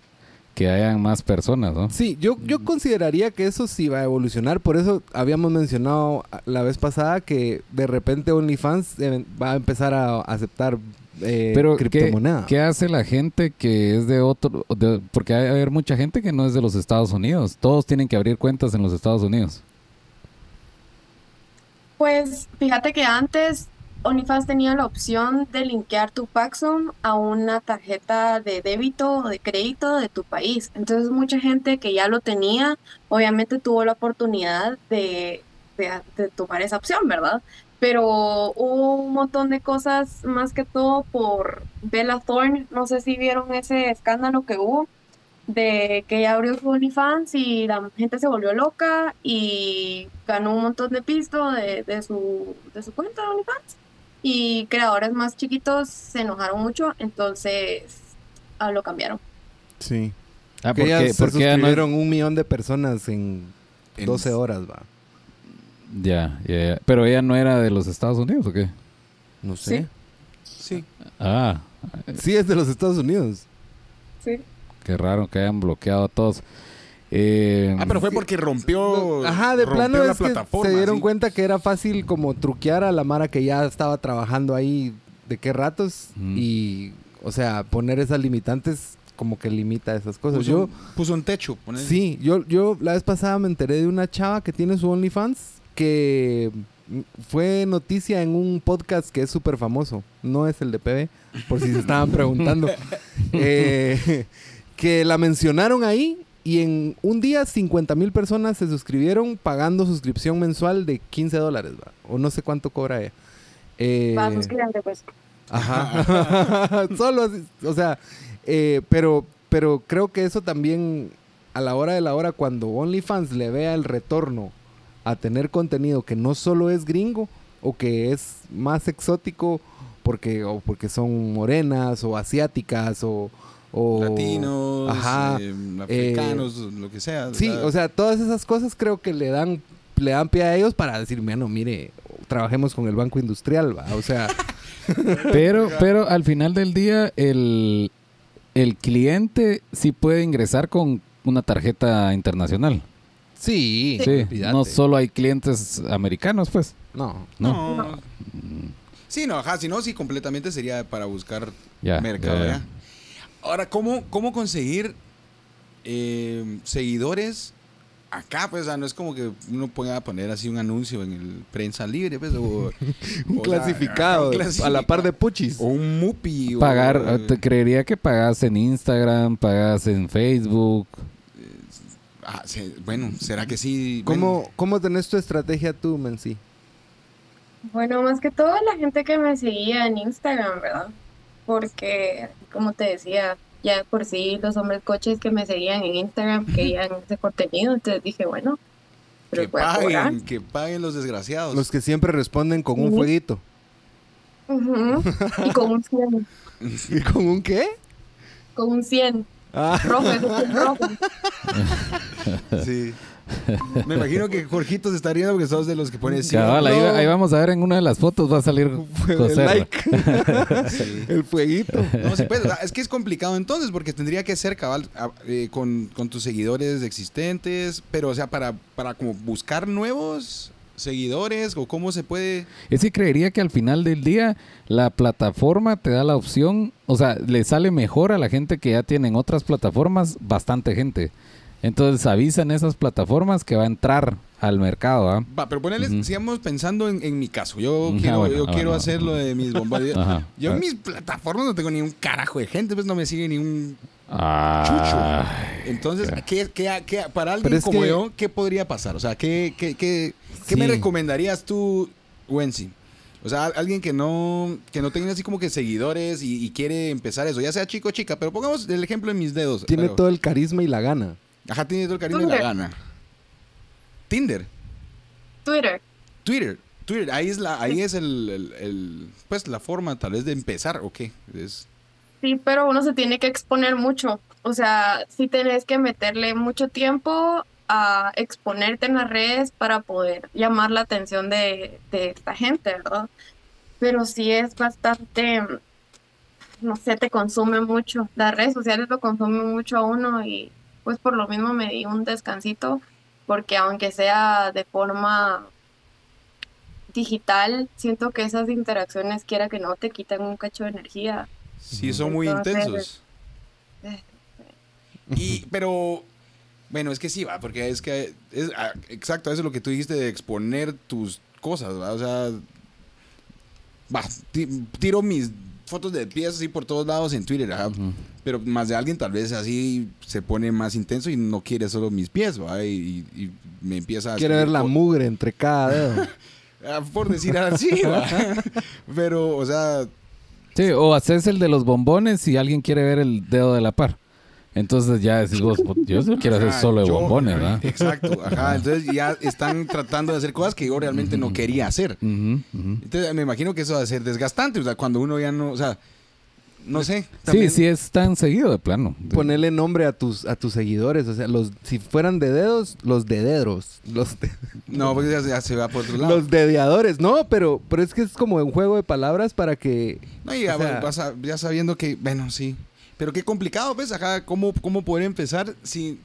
que hayan más personas, ¿no?
sí, yo, yo consideraría que eso sí va a evolucionar. Por eso habíamos mencionado la vez pasada que de repente OnlyFans eh, va a empezar a aceptar eh,
Pero ¿qué,
criptomoneda.
qué hace la gente que es de otro? de- porque hay, haber mucha gente que no es de los Estados Unidos. Todos tienen que abrir cuentas en los Estados Unidos.
Pues fíjate que antes OnlyFans tenía la opción de linkear tu Paxum a una tarjeta de débito o de crédito de tu país. Entonces mucha gente que ya lo tenía, obviamente tuvo la oportunidad de, de, de tomar esa opción, ¿verdad? Pero hubo un montón de cosas, más que todo por Bella Thorne. No sé si vieron ese escándalo que hubo de que ella abrió su OnlyFans y la gente se volvió loca y ganó un montón de pisto de, de su, de su cuenta de OnlyFans. Y creadores más chiquitos se enojaron mucho, entonces ah, lo cambiaron.
Sí.
Ah, porque,
se
porque ya no es-
suscribieron un millón de personas en
En-
12 horas, va.
Ya, ya, ya. Pero ella no era de los Estados Unidos, ¿o qué?
No sé.
Sí.
Ah,
Sí, es de los Estados Unidos.
Sí.
qué raro que hayan bloqueado a todos. Eh,
Ah, pero fue porque rompió.
Ajá, de
rompió
plano
la
es que
plataforma.
se dieron
sí.
cuenta que era fácil como truquear a la Mara que ya estaba trabajando ahí de qué ratos y, o sea, poner esas limitantes como que limita esas cosas.
Puso,
yo,
puso un techo.
sí, yo, yo la vez pasada me enteré de una chava que tiene su OnlyFans que fue noticia en un podcast que es súper famoso. No es el de PB, por si se estaban preguntando. *laughs* Eh, *laughs* que la mencionaron ahí y en un día 50 mil personas se suscribieron pagando suscripción mensual de 15 dólares, o no sé cuánto cobra ella. Eh,
Va, suscríbanse, pues.
Ajá. *laughs* Solo así, o sea, eh, pero, pero creo que eso también a la hora de la hora, cuando OnlyFans le vea el retorno a tener contenido que no solo es gringo o que es más exótico porque, o porque son morenas o asiáticas o, o-
Latinos,
Ajá.
eh, africanos, lo que sea.
Sí, o sea, todas esas cosas creo que le dan, le dan pie a ellos para decir, bueno, mire, trabajemos con el Banco Industrial, ¿va? O sea, *laughs*
Pero, pero al final del día, el, el cliente sí puede ingresar con una tarjeta internacional.
Sí,
Sí, no solo hay clientes americanos, pues.
No.
No.
No. Sí, no, ajá, si no, sí, completamente sería para buscar mercado. Ahora, ¿cómo, cómo conseguir eh, seguidores acá? Pues, o sea, no es como que uno pueda poner así un anuncio en el prensa libre, pues, o... *laughs*
Un
o
clasificado, a la par de puchis.
O un mupi. o-
Pagar, te creería que pagas en Instagram, pagas en Facebook.
Ah, sí, bueno, ¿será que sí?
¿Cómo, ¿Cómo tenés tu estrategia tú, Menzi?
Bueno, más que todo la gente que me seguía en Instagram, ¿verdad? Porque, como te decía, ya por sí los hombres coches que me seguían en Instagram querían ese contenido, entonces dije, bueno, pero
Que paguen, que paguen los desgraciados.
Los que siempre responden con un fueguito.
Y con un 100, *laughs*
¿Y con un qué?
con un 100,
Ah. *laughs*
Sí. Me imagino que Jorgito se está riendo porque sos de los que pone sí.
Cabal, ahí, vamos a ver en una de las fotos, va a salir
el like. *laughs*
Sí.
el fueguito.
No, sí, pues, es que es complicado entonces, porque tendría que ser cabal eh, con, con tus seguidores existentes, pero o sea, para, para como buscar nuevos seguidores o cómo se puede...
Es que creería que al final del día la plataforma te da la opción, o sea, le sale mejor a la gente que ya tiene en otras plataformas bastante gente. Entonces avisan esas plataformas que va a entrar al mercado. ¿ah?
Va, pero ponele,
Ujú.
sigamos pensando en, en mi caso. Yo
Ah,
quiero,
bueno,
yo
ah,
quiero
bueno,
hacer lo de mis. *laughs*
Ajá.
Yo en
Ah.
mis plataformas no tengo ni un carajo de gente, pues no me sigue ni un
Ah,
Entonces. ¿qué, qué- qué- para alguien como
que-
yo, ¿qué podría pasar? O sea, ¿qué, qué, qué, me recomendarías tú, Wensi? O sea, alguien que no, que no tenga así como que seguidores y, y quiere empezar eso, ya sea chico o chica, pero pongamos el ejemplo en mis dedos.
Tiene
pero-
todo el carisma y la gana.
Ajá, tiene todo el carisma y la gana. Tinder,
Twitter.
Twitter, Twitter, ahí es la, ahí es el, el- el- pues la forma tal vez de empezar, ¿o qué? Es,
Sí, pero uno se tiene que exponer mucho. O sea, sí tenés que meterle mucho tiempo a exponerte en las redes para poder llamar la atención de, de esta gente, ¿verdad? Pero sí es bastante, no sé, te consume mucho. Las redes sociales lo consumen mucho a uno y pues por lo mismo me di un descansito porque aunque sea de forma digital, siento que esas interacciones, quiera que no, te quitan un cacho de energía.
sí, son muy
Entonces,
intensos.
eh,
Y, pero, bueno, es que sí, va, porque es que, es, ah, exacto, eso es lo que tú dijiste de exponer tus cosas, ¿va? O sea, va, ti- tiro mis fotos de pies así por todos lados en Twitter, pero más de alguien tal vez así se pone más intenso y no quiere solo mis pies, ¿va? Y, y me empieza a...
Quiere ver la mugre entre cada dedo. *laughs*
ah, Por decir así, ¿va? *laughs* Pero, o sea,
Sí, o haces el de los bombones y alguien quiere ver el dedo de la par. Entonces ya decís vos, "Pues, yo solo quiero hacer solo de
yo-
bombones, ¿verdad?
Exacto, ajá. Entonces ya están tratando de hacer cosas que yo realmente no quería hacer. Entonces me imagino que eso va a ser desgastante, o sea, cuando uno ya no, o sea, no sé.
Sí,
también-
sí es tan seguido de plano.
Ponerle nombre a tus, a tus seguidores. O sea, los, si fueran de dedos, los de dedos. Los, de-
No, porque ya, ya se va por otro lado.
los dediadores. No, pero, pero es que es como un juego de palabras para que.
No, y ya,
o sea-
vas a- ya sabiendo que, bueno, sí. Pero qué complicado, pues, ajá, ¿cómo, cómo poder empezar si...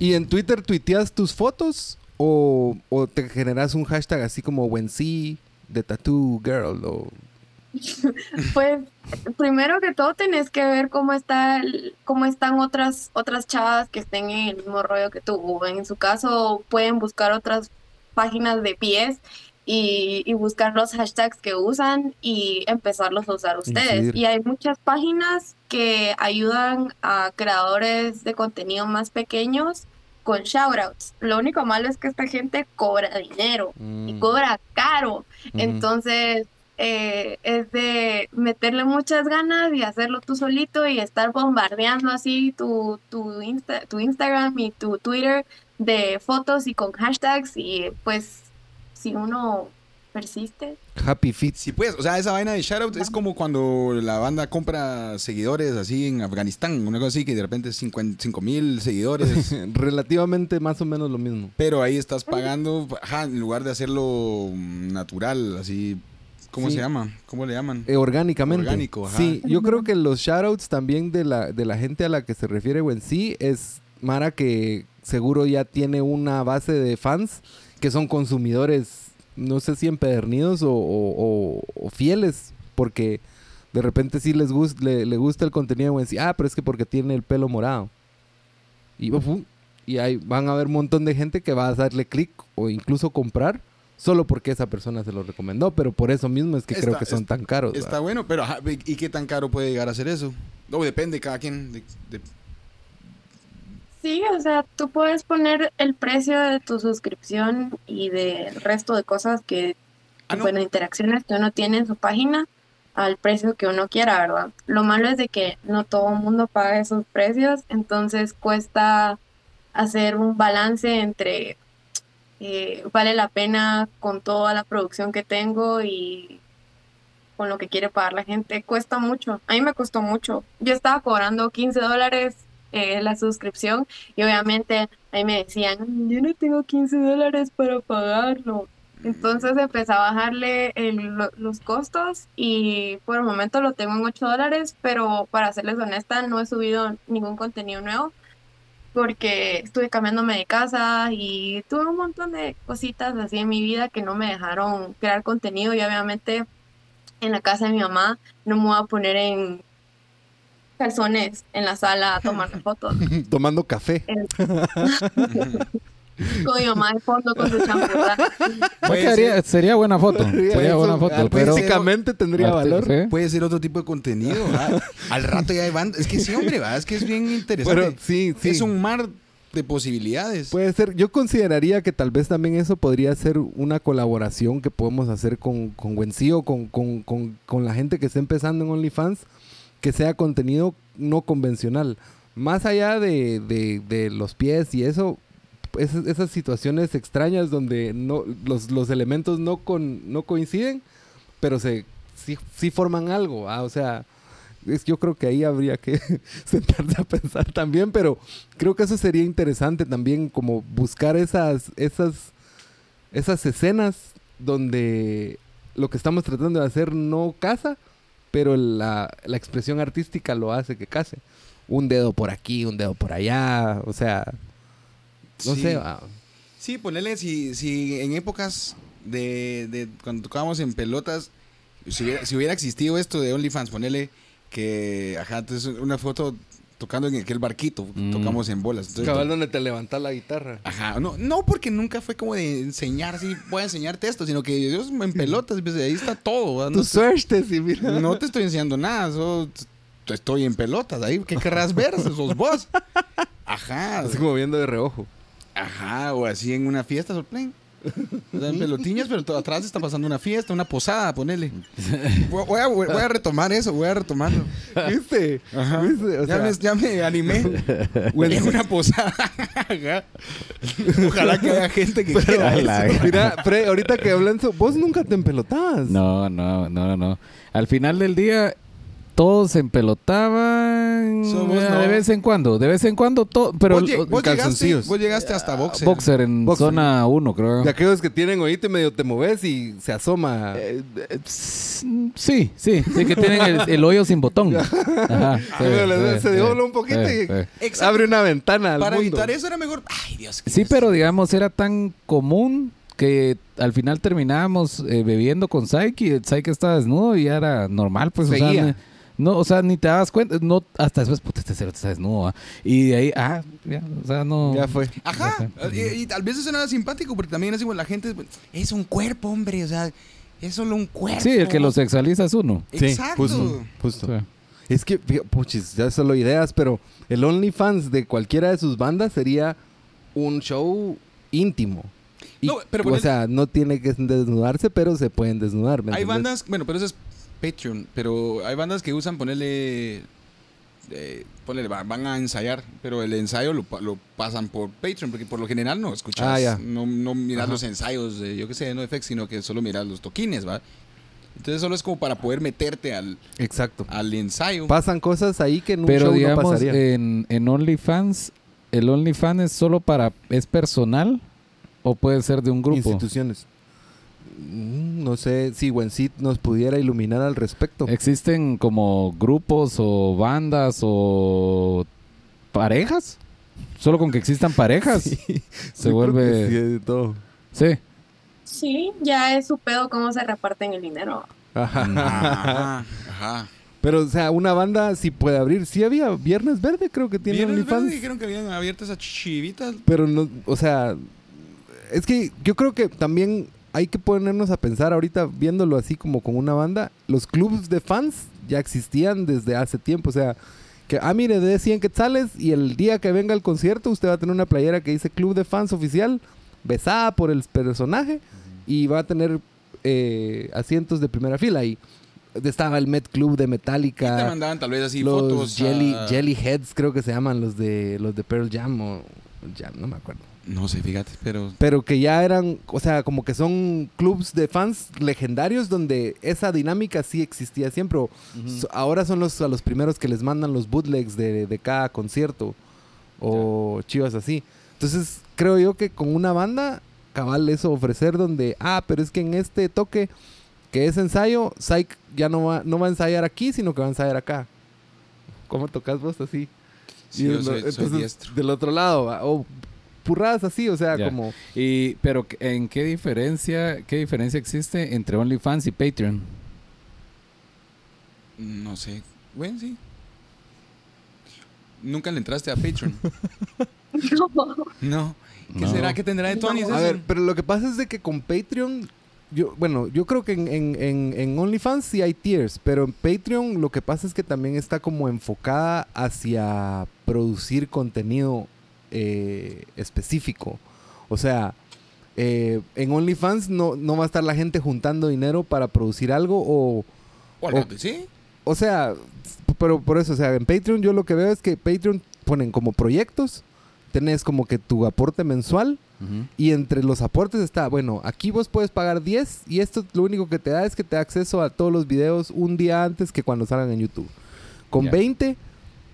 ¿Y en Twitter tuiteas tus fotos? ¿O, o te generas un hashtag así como Wensi, The Tattoo Girl? O... *laughs*
Pues primero que todo tenés que ver cómo está el- cómo están otras otras chavas que estén en el mismo rollo que tú. En su caso pueden buscar otras páginas de pies y, y buscar los hashtags que usan y empezarlos a usar ustedes. Y hay muchas páginas que ayudan a creadores de contenido más pequeños con shoutouts. Lo único malo es que esta gente cobra dinero y
Mm.
cobra caro. Entonces, eh, es de meterle muchas ganas y hacerlo tú solito y estar bombardeando así tu, tu, Insta- tu Instagram y tu Twitter de fotos y con hashtags y pues si uno persiste.
Happy Feet.
Sí, pues, o sea, esa vaina de shoutout es como cuando la banda compra seguidores así en Afganistán, una cosa así que de repente 5 mil seguidores. *laughs*
Relativamente más o menos lo mismo.
Pero ahí estás pagando, ajá, en lugar de hacerlo natural, así, ¿cómo
Sí.
se llama? ¿Cómo le llaman?
Eh, orgánicamente.
Orgánico, ajá.
Sí, yo creo que los shoutouts también de la, de la gente a la que se refiere en sí es Mara que seguro ya tiene una base de fans que son consumidores, no sé si empedernidos o, o- o- o fieles, porque de repente sí les gusta, le, le gusta el contenido sí. Ah, pero es que porque tiene el pelo morado. Y, y ahí van a haber un montón de gente que va a darle clic o incluso comprar solo porque esa persona se lo recomendó, pero por eso mismo es que creo que son
está-
tan caros.
Está
¿verdad?
bueno, pero ¿y qué tan caro puede llegar a ser eso? No, depende cada quien. de- de-
Sí, o sea, tú puedes poner el precio de tu suscripción y del resto de cosas que,
Ah, no.
bueno, interacciones que uno tiene en su página al precio que uno quiera, ¿verdad? Lo malo es de que no todo el mundo paga esos precios, entonces cuesta hacer un balance entre eh, vale la pena con toda la producción que tengo y con lo que quiere pagar la gente. Cuesta mucho. A mí me costó mucho. Yo estaba cobrando 15 dólares eh, la suscripción y obviamente ahí me decían, "Mm, yo no tengo 15 dólares para pagarlo. Entonces empecé a bajarle el- lo- los costos y por el momento lo tengo en 8 dólares, pero para serles honesta no he subido ningún contenido nuevo porque estuve cambiándome de casa y tuve un montón de cositas así en mi vida que no me dejaron crear contenido y obviamente en la casa de mi mamá no me voy a poner en calzones en la sala a tomar *laughs* fotos.
Tomando café. *laughs*
Con mi mamá de fondo con su
ser-
sería buena foto. Sería
Eso,
buena foto. pero
Físicamente tendría valor.
sí.
Puede ser otro tipo de contenido. ¿verdad? *laughs* Al rato ya hay bandas. Es que sí, hombre, ¿verdad? es que es bien interesante.
Pero sí, sí.
Es un mar de posibilidades.
Puede ser. Yo consideraría que tal vez también eso podría ser una colaboración que podemos hacer con, con Wensi o con, con, con, con la gente que está empezando en OnlyFans, que sea contenido no convencional. Más allá de, de- de los pies y eso, esas, esas situaciones extrañas donde no, los, los elementos no, con, no coinciden, pero se, sí, sí forman algo. O sea, es- yo creo que ahí habría que *laughs* sentarse a pensar también, pero creo que eso sería interesante también, como buscar esas, esas, esas escenas donde lo que estamos tratando de hacer no casa, pero la, la expresión artística lo hace que case. Un dedo por aquí, un dedo por allá, o sea, no
Sí.
sé. ah,
Sí, ponerle, si, si en épocas de, de cuando tocábamos en pelotas, si hubiera, si hubiera existido esto de OnlyFans, ponerle que, ajá, entonces una foto tocando en aquel barquito,
Mm.
tocamos en bolas. Entonces,
cabal donde te levantas la guitarra.
Ajá, no, no porque nunca fue como de enseñar, así, voy a enseñarte esto, sino que yo en pelotas, pues, ahí está todo. No,
suerte, sí, mira.
no te estoy enseñando nada, estoy en pelotas, ahí, ¿qué querrás ver? Sos vos. Ajá,
Así como viendo de reojo.
ajá, o así en una fiesta, sorprende. O sea, pelotiñas, pero atrás está pasando una fiesta, una posada, ponele. *laughs* Voy a, voy a retomar eso, voy a retomarlo.
¿Viste?
Ajá.
¿Viste? O
ya,
sea,
me, ya me animé. *laughs* en una posada. Ojalá que haya gente que quiera
A
eso.
Mira, Fred, ahorita que hablan, vos nunca te empelotabas.
No, no, no, no. Al final del día, todos se empelotaban
Somos
eh,
no.
de vez en cuando. De vez en cuando, todo. Pero
vos, lleg- vos llegaste,
calzoncillos.
vos llegaste hasta boxer.
boxer en
Boxer.
zona 1, creo.
De aquellos que tienen oído y medio te moves y se asoma.
Eh, eh, sí, sí, sí, que tienen el, el hoyo sin botón. *laughs* Ajá, sí,
le-
sí,
se
sí,
dobla un poquito
sí,
y abre una ventana al
Para
mundo.
evitar eso era mejor. Ay, Dios.
Sí,
Dios.
pero digamos, era tan común que al final terminábamos eh, bebiendo con Saiki. El Saiki estaba desnudo y ya era normal, pues. o sea,
Seguía.
No, No, o sea, ni te das cuenta, no, hasta después, puta, este cero está desnudo, ¿ah? Y de ahí, ah, ya, o sea, no.
Ya fue.
Ajá. Y, y tal vez eso nada simpático, porque también así, bueno, la gente es un cuerpo, hombre. O sea, es solo un cuerpo.
Sí, el que lo sexualiza es uno.
Exacto.
justo. justo.
Sí.
Es que, puchis, ya solo ideas, pero el OnlyFans de cualquiera de sus bandas sería un show íntimo. Y,
No, pero
o sea, no tiene que desnudarse, pero se pueden desnudar. ¿me
Hay bandas, bueno, pero eso es Patreon, pero hay bandas que usan ponerle, eh, van a ensayar, pero el ensayo lo, pa- lo pasan por Patreon, porque por lo general no escuchas,
Ah,
no, no miras
Ajá.
los ensayos de, yo qué sé, de NoFX, sino que solo miras los toquines, ¿va? Entonces solo es como para poder meterte al,
Exacto.
al ensayo.
Pasan cosas ahí que en un
Pero
show no
digamos,
pasaría.
en, en OnlyFans, ¿el OnlyFans es solo para, es personal o puede ser de un grupo?
Instituciones. Mm, No sé si Wensit nos pudiera iluminar al respecto.
¿Existen como grupos o bandas o parejas? Solo con que existan parejas. *laughs*
Sí,
Se vuelve...
sí, todo.
Sí.
Sí, ya es su pedo cómo se reparten el dinero.
Ajá.
Ajá, ajá.
Pero, o sea, una banda sí puede abrir. Sí había Viernes Verde, creo que tiene
Viernes
OnlyFans.
Verde dijeron que habían abiertas a chivitas.
Pero no, o sea, es que yo creo que también hay que ponernos a pensar ahorita viéndolo así como con una banda, los clubs de fans ya existían desde hace tiempo, o sea, que ah mire, de 100 quetzales y el día que venga el concierto usted va a tener una playera que dice Club de Fans oficial, besada por el personaje y va a tener eh, asientos de primera fila y estaba el Met Club de
Y te
Metallica.
mandaban tal vez así
los
fotos.
jelly,
a-
jelly Heads creo que se llaman los de los de Pearl Jam o Jam, no me acuerdo.
No sé, fíjate, pero
Pero que ya eran, o sea, como que son clubs de fans legendarios donde esa dinámica sí existía siempre. ahora son los, a los primeros que les mandan los bootlegs de, de cada concierto o chivas así. Entonces, creo yo que con una banda, cabal eso ofrecer donde, ah, pero es que en este toque que es ensayo, Psych ya no va, no va a ensayar aquí, sino que va a ensayar acá. ¿Cómo tocas vos así?
sí,
Y
yo
lo-
soy, soy
entonces,
diestro.
del otro lado, o purradas así, o sea,
Ya.
como...
Y, pero ¿en qué diferencia, qué diferencia existe entre OnlyFans y Patreon?
No sé. Bueno, sí. Nunca le entraste a Patreon. *laughs* no. ¿Qué
No.
será que tendrá de Tony?
A ver, pero lo que pasa es de que con Patreon, yo, bueno, yo creo que en, en, en, en OnlyFans sí hay tiers, pero en Patreon lo que pasa es que también está como enfocada hacia producir contenido eh, específico. O sea, eh, en OnlyFans no, no va a estar la gente juntando dinero para producir algo o...
O ¿Sí?
O sea, pero por eso, o sea, en Patreon yo lo que veo es que Patreon ponen como proyectos, tenés como que tu aporte mensual y entre los aportes está, bueno, aquí vos puedes pagar 10 y esto lo único que te da es que te da acceso a todos los videos un día antes que cuando salgan en YouTube. Con
Ya.
20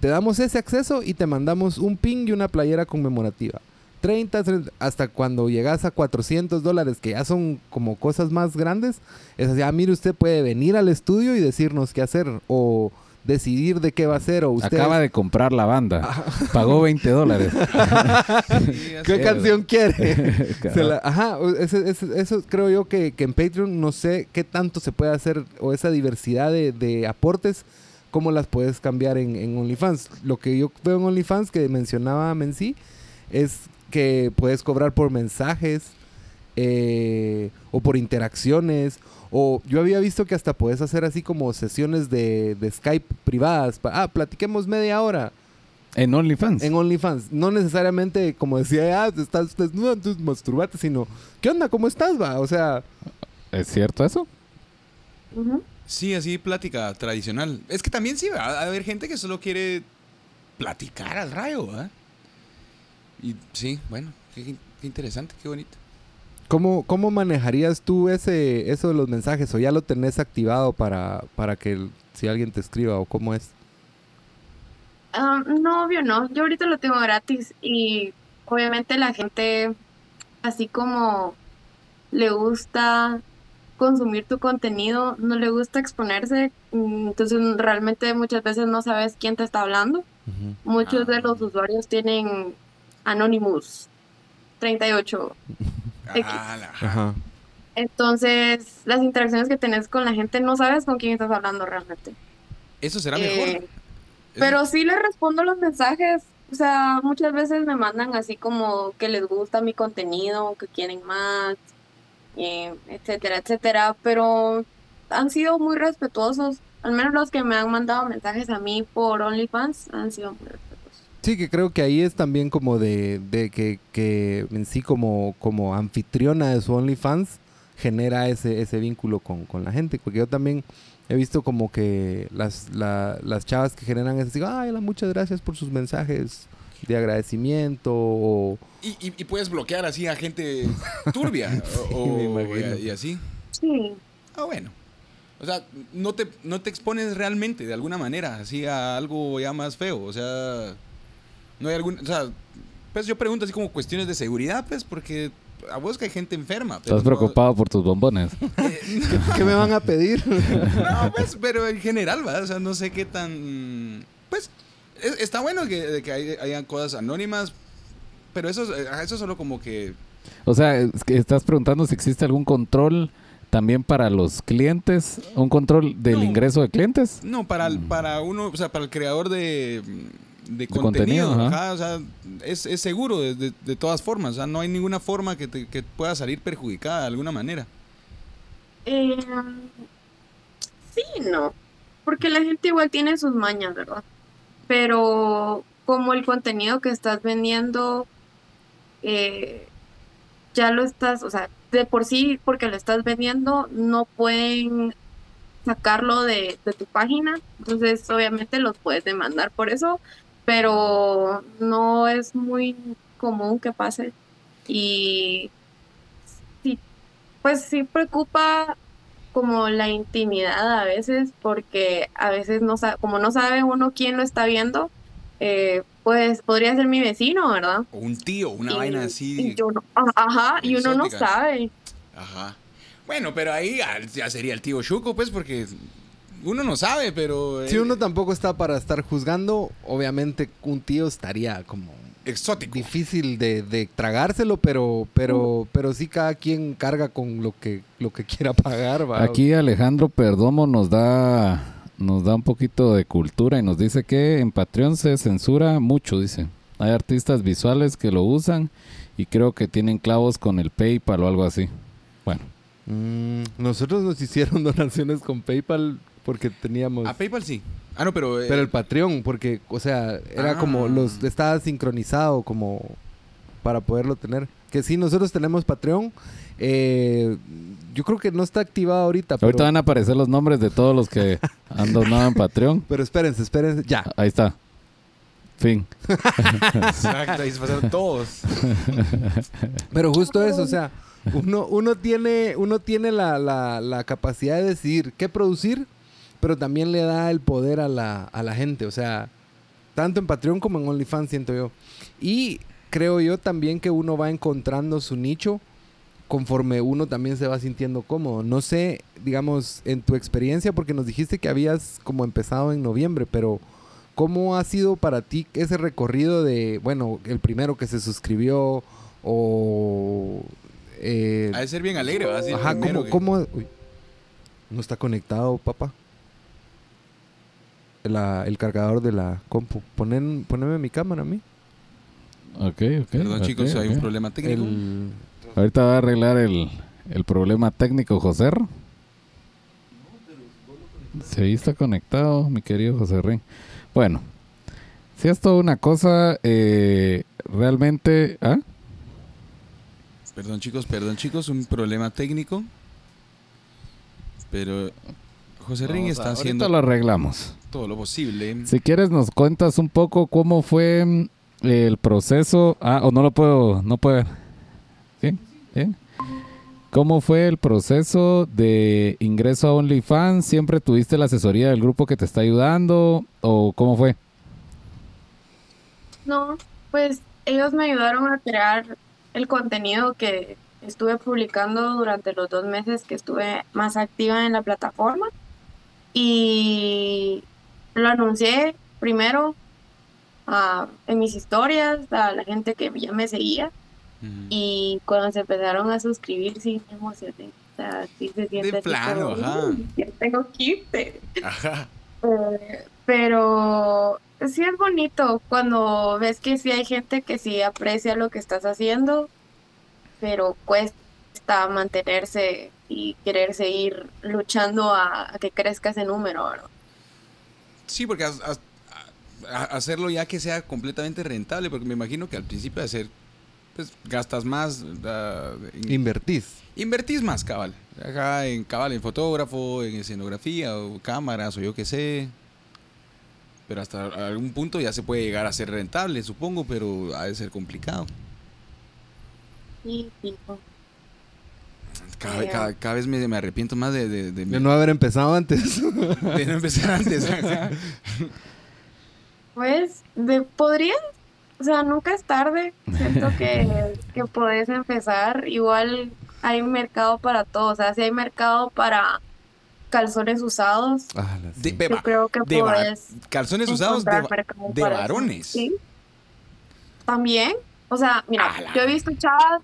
te damos ese acceso y te mandamos un pin y una playera conmemorativa. 30, 30, hasta cuando llegas a 400 dólares, que ya son como cosas más grandes, es así, ah, mire, usted puede venir al estudio y decirnos qué hacer o decidir de qué va a hacer o usted...
Acaba de comprar la banda. Pagó 20 dólares. *laughs*
¿Qué canción quiere? *laughs*
Cabal.
Se la- ajá, o- ese- ese- eso creo yo que, que en Patreon no sé qué tanto se puede hacer o esa diversidad de, de aportes, cómo las puedes cambiar en, en OnlyFans. Lo que yo veo en OnlyFans que mencionaba Menzi es que puedes cobrar por mensajes eh, o por interacciones. O yo había visto que hasta puedes hacer así como sesiones de, de Skype privadas. pa- ah, platiquemos media hora.
En OnlyFans.
En OnlyFans. No necesariamente como decía, ah, estás desnudo, entonces masturbate, sino, ¿qué onda? ¿Cómo estás, va? O sea,
¿Es cierto eso?
Ujú.
Sí, así plática tradicional. Es que también sí va a haber gente que solo quiere platicar al rayo, ¿verdad? Y sí, bueno, qué, qué interesante, qué bonito.
¿cómo, ¿cómo manejarías tú ese, eso de los mensajes? ¿O ya lo tenés activado para, para que si alguien te escriba o cómo es?
Ah, no, obvio no. Yo ahorita lo tengo gratis y obviamente la gente, así como le gusta consumir tu contenido, no le gusta exponerse, mm, entonces realmente muchas veces no sabes quién te está hablando. Muchos de
Ah.
los usuarios tienen Anonymous 38. *laughs* X.
Ah,
Ajá.
Entonces, las interacciones que tenés con la gente no sabes con quién estás hablando realmente.
Eso será
Eh,
mejor. Eso-
Pero sí les respondo los mensajes. O sea, muchas veces me mandan así como que les gusta mi contenido, que quieren más, eh, etcétera, etcétera. Pero han sido muy respetuosos. Al menos los que me han mandado mensajes a mí por OnlyFans han sido muy respetuosos.
Sí, que creo que ahí es también como de, de que, que en sí como, como anfitriona de su OnlyFans genera ese, ese vínculo con, con la gente. Porque yo también he visto como que las, la- las chavas que generan es así, ay, muchas gracias por sus mensajes de agradecimiento o...
Y, y- y puedes bloquear así a gente *laughs* turbia o, o-
me imagino.
y así.
Sí.
Ah, bueno. O sea, no te, no te expones realmente de alguna manera, así a algo ya más feo. O sea, no hay algún. O sea, pues yo pregunto así como cuestiones de seguridad, pues, porque a vos que hay gente enferma. pero
Estás
no-
preocupado por tus bombones. *laughs*
¿Qué me van a pedir? *laughs*
No, pues, pero en general, ¿va? O sea, no sé qué tan. Pues, es- está bueno que, de que hay- hayan cosas anónimas, pero eso, es- eso es solo como que.
O sea, es que estás preguntando si existe algún control también para los clientes, un control del
No.
ingreso de clientes.
No, para, el- para uno, o sea, para el creador de, de
contenido,
contenido,
ajá.
ajá, o sea, es, es seguro de, de- de todas formas. O sea, no hay ninguna forma que, te- que pueda salir perjudicada de alguna manera.
Eh, sí, no. Porque la gente igual tiene sus mañas, ¿verdad? Pero como el contenido que estás vendiendo, eh, ya lo estás, o sea, de por sí, porque lo estás vendiendo, no pueden sacarlo de, de tu página. Entonces, obviamente los puedes demandar por eso, pero no es muy común que pase. Y sí, pues sí preocupa como la intimidad a veces, porque a veces no sabe, como no sabe uno quién lo está viendo, eh, pues podría ser mi vecino, ¿verdad?
O un tío, una
Y-
vaina así.
y yo no- ajá, y uno no sabe.
Ajá. Bueno, pero ahí ya, sería el tío Chuco, pues, porque uno no sabe, pero.
Si uno tampoco está para estar juzgando, obviamente un tío estaría como
Exótico.
difícil de, de tragárselo, pero, pero, pero sí cada quien carga con lo que, lo que quiera pagar. ¿va?
Aquí Alejandro Perdomo nos da nos da un poquito de cultura y nos dice que en Patreon se censura mucho, dice. Hay artistas visuales que lo usan y creo que tienen clavos con el PayPal o algo así. Bueno,
Mm, nosotros nos hicieron *laughs* donaciones con PayPal porque teníamos...
A PayPal sí. Ah, no, pero. eh,
Pero el Patreon, porque, o sea, era
Ah.
como los estaba sincronizado como para poderlo tener. Que sí, nosotros tenemos Patreon. eh, yo creo que no está activado ahorita. Pero,
ahorita van a aparecer los nombres de todos los que *laughs* han donado en Patreon.
pero espérense, espérense. Ya.
Ahí está. Fin.
Exacto, ahí se pasaron todos.
Pero justo eso, o sea, uno, uno tiene, uno tiene la, la- la capacidad de decidir qué producir, pero también le da el poder a la, a la gente. O sea, tanto en Patreon como en OnlyFans, siento yo. Y creo yo también que uno va encontrando su nicho conforme uno también se va sintiendo cómodo. No sé, digamos, en tu experiencia, porque nos dijiste que habías como empezado en noviembre, pero ¿cómo ha sido para ti ese recorrido de, bueno, el primero que se suscribió o... eh,
Ha de ser bien alegre, ¿va? Así el
ajá, ¿cómo,
que-
cómo- uy, no está conectado, papá? La- el cargador de la compu. Ponen, poneme mi cámara a mí.
Ok, ok.
Perdón, chicos, hay un problema técnico.
El-
Ahorita va a arreglar el, el problema técnico, José. Sí, ahí está conectado, mi querido José Rin. Bueno, si es toda una cosa, eh, realmente... ¿ah?
Perdón, chicos, perdón, chicos, un problema técnico. Pero José Ring está
ahorita
haciendo
lo arreglamos.
Todo lo posible.
Si quieres nos cuentas un poco cómo fue mm, el proceso. Ah, o no lo puedo, no puedo. ¿Sí? ¿Cómo fue el proceso de ingreso a OnlyFans? ¿Siempre tuviste la asesoría del grupo que te está ayudando? ¿O cómo fue?
No, pues ellos me ayudaron a crear el contenido que estuve publicando durante los dos meses que estuve más activa en la plataforma. Y lo anuncié primero ah, en mis historias a la gente que ya me seguía. Y cuando se empezaron a suscribir, sí me emocioné. O sea, sí se siente así
plano,
como,
ajá.
"Mm, ya tengo 15.
Ajá.
Eh, pero sí es bonito cuando ves que sí hay gente que sí aprecia lo que estás haciendo, pero cuesta mantenerse y querer seguir luchando a, a que crezca ese número, ¿verdad?
Sí, porque a- a- hacerlo ya que sea completamente rentable, porque me imagino que al principio de hacer, pues gastas más, en-
Invertís.
invertís más, cabal. Acá en cabal, en fotógrafo, en escenografía, o cámaras, o yo qué sé. Pero hasta algún punto ya se puede llegar a ser rentable, supongo, pero ha de ser complicado.
Sí, fijo.
Cada, ve- cada- cada vez me, me arrepiento más de, de, de-
De no haber empezado antes. *laughs*
de no empezar antes. *laughs*
Pues, de, podría, o sea, nunca es tarde. Siento que, *laughs* que podés empezar. Igual hay mercado para todo. O sea, si hay mercado para calzones usados,
Ah,
De-
yo creo que
de
podés
calzones usados de, de varones.
Sí. También, o sea, mira, yo he visto chavas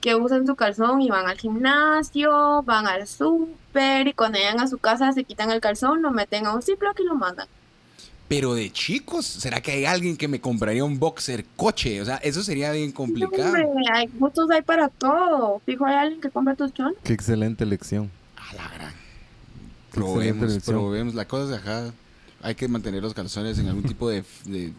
que usan su calzón y van al gimnasio, van al súper y cuando llegan a su casa se quitan el calzón, lo meten a un Ziploc y lo mandan.
Pero de chicos, ¿será que hay alguien que me compraría un boxer coche? O sea, eso sería bien complicado.
hombre, hay gustos hay para todo. Fijo, hay alguien que compra tus chon.
Qué excelente lección.
A la gran.
Qué
Probemos, probemos. La cosa es acá. Hay que mantener los calzones en algún tipo de, de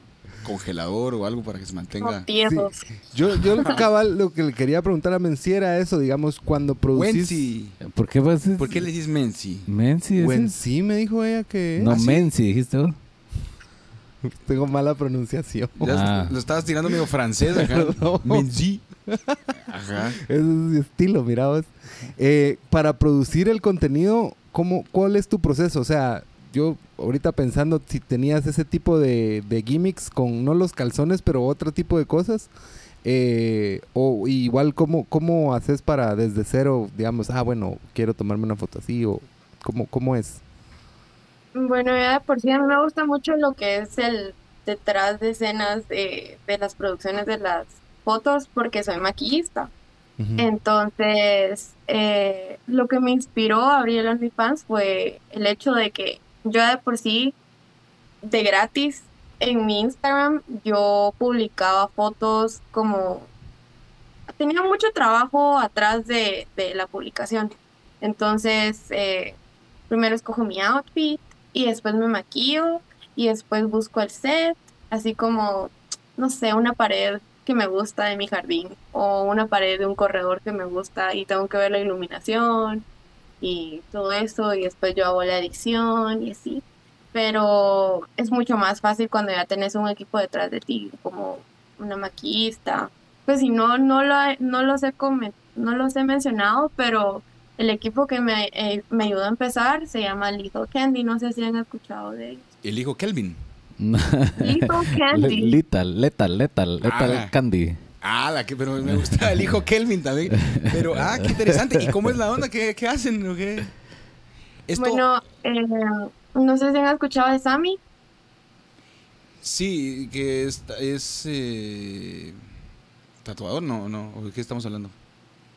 congelador o algo para que se mantenga.
No, tiesos.
Yo, yo cabal, lo que le quería preguntar a Menci era eso, digamos, cuando producís...
Wensi.
¿Por qué vas a
¿Por qué le dices Mensi?
Mensi? ese?
Wensi me dijo ella que...
No,
¿Ah, sí?
Mensi, dijiste vos. *laughs*
Tengo mala pronunciación.
Ya
Ah.
Lo estabas tirando medio francés acá. *laughs*
Perdón.
Mensi. Ajá.
Ese es mi estilo, mira vos. Eh, para producir el contenido, ¿cómo, ¿cuál es tu proceso? O sea, yo ahorita pensando si tenías ese tipo de, de gimmicks con no los calzones, pero otro tipo de cosas. eh, o igual, ¿cómo, ¿cómo haces para desde cero, digamos, ah, bueno, quiero tomarme una foto así? o ¿Cómo, cómo es?
Bueno, ya por sí a mí me gusta mucho lo que es el detrás de escenas de, de las producciones de las fotos porque soy maquillista. Entonces, eh, lo que me inspiró a abrir el OnlyFans fue el hecho de que yo de por sí, de gratis, en mi Instagram, yo publicaba fotos como... Tenía mucho trabajo atrás de, de la publicación. Entonces, eh, primero escojo mi outfit y después me maquillo y después busco el set, así como, no sé, una pared que me gusta de mi jardín o una pared de un corredor que me gusta y tengo que ver la iluminación y todo eso y después yo hago la edición y así. Pero es mucho más fácil cuando ya tenés un equipo detrás de ti, como una maquillista. Pues si no, no, lo, no, los, he comen- no los he mencionado, pero el equipo que me, eh, me ayudó a empezar se llama Little Candy. No sé si han escuchado de ellos.
El hijo Kelvin.
Little *laughs*
Le-
Candy.
Lethal, Lethal, Lethal, Lethal
Ah.
Candy.
Ah, la que, pero me gusta el hijo Kelvin también. Pero, ah, qué interesante. ¿Y cómo es la onda? ¿Qué, qué hacen? o qué? Esto,
Bueno, eh, no sé si han escuchado de Sammy.
sí, que es, es eh, tatuador, no, no, ¿o ¿de qué estamos hablando?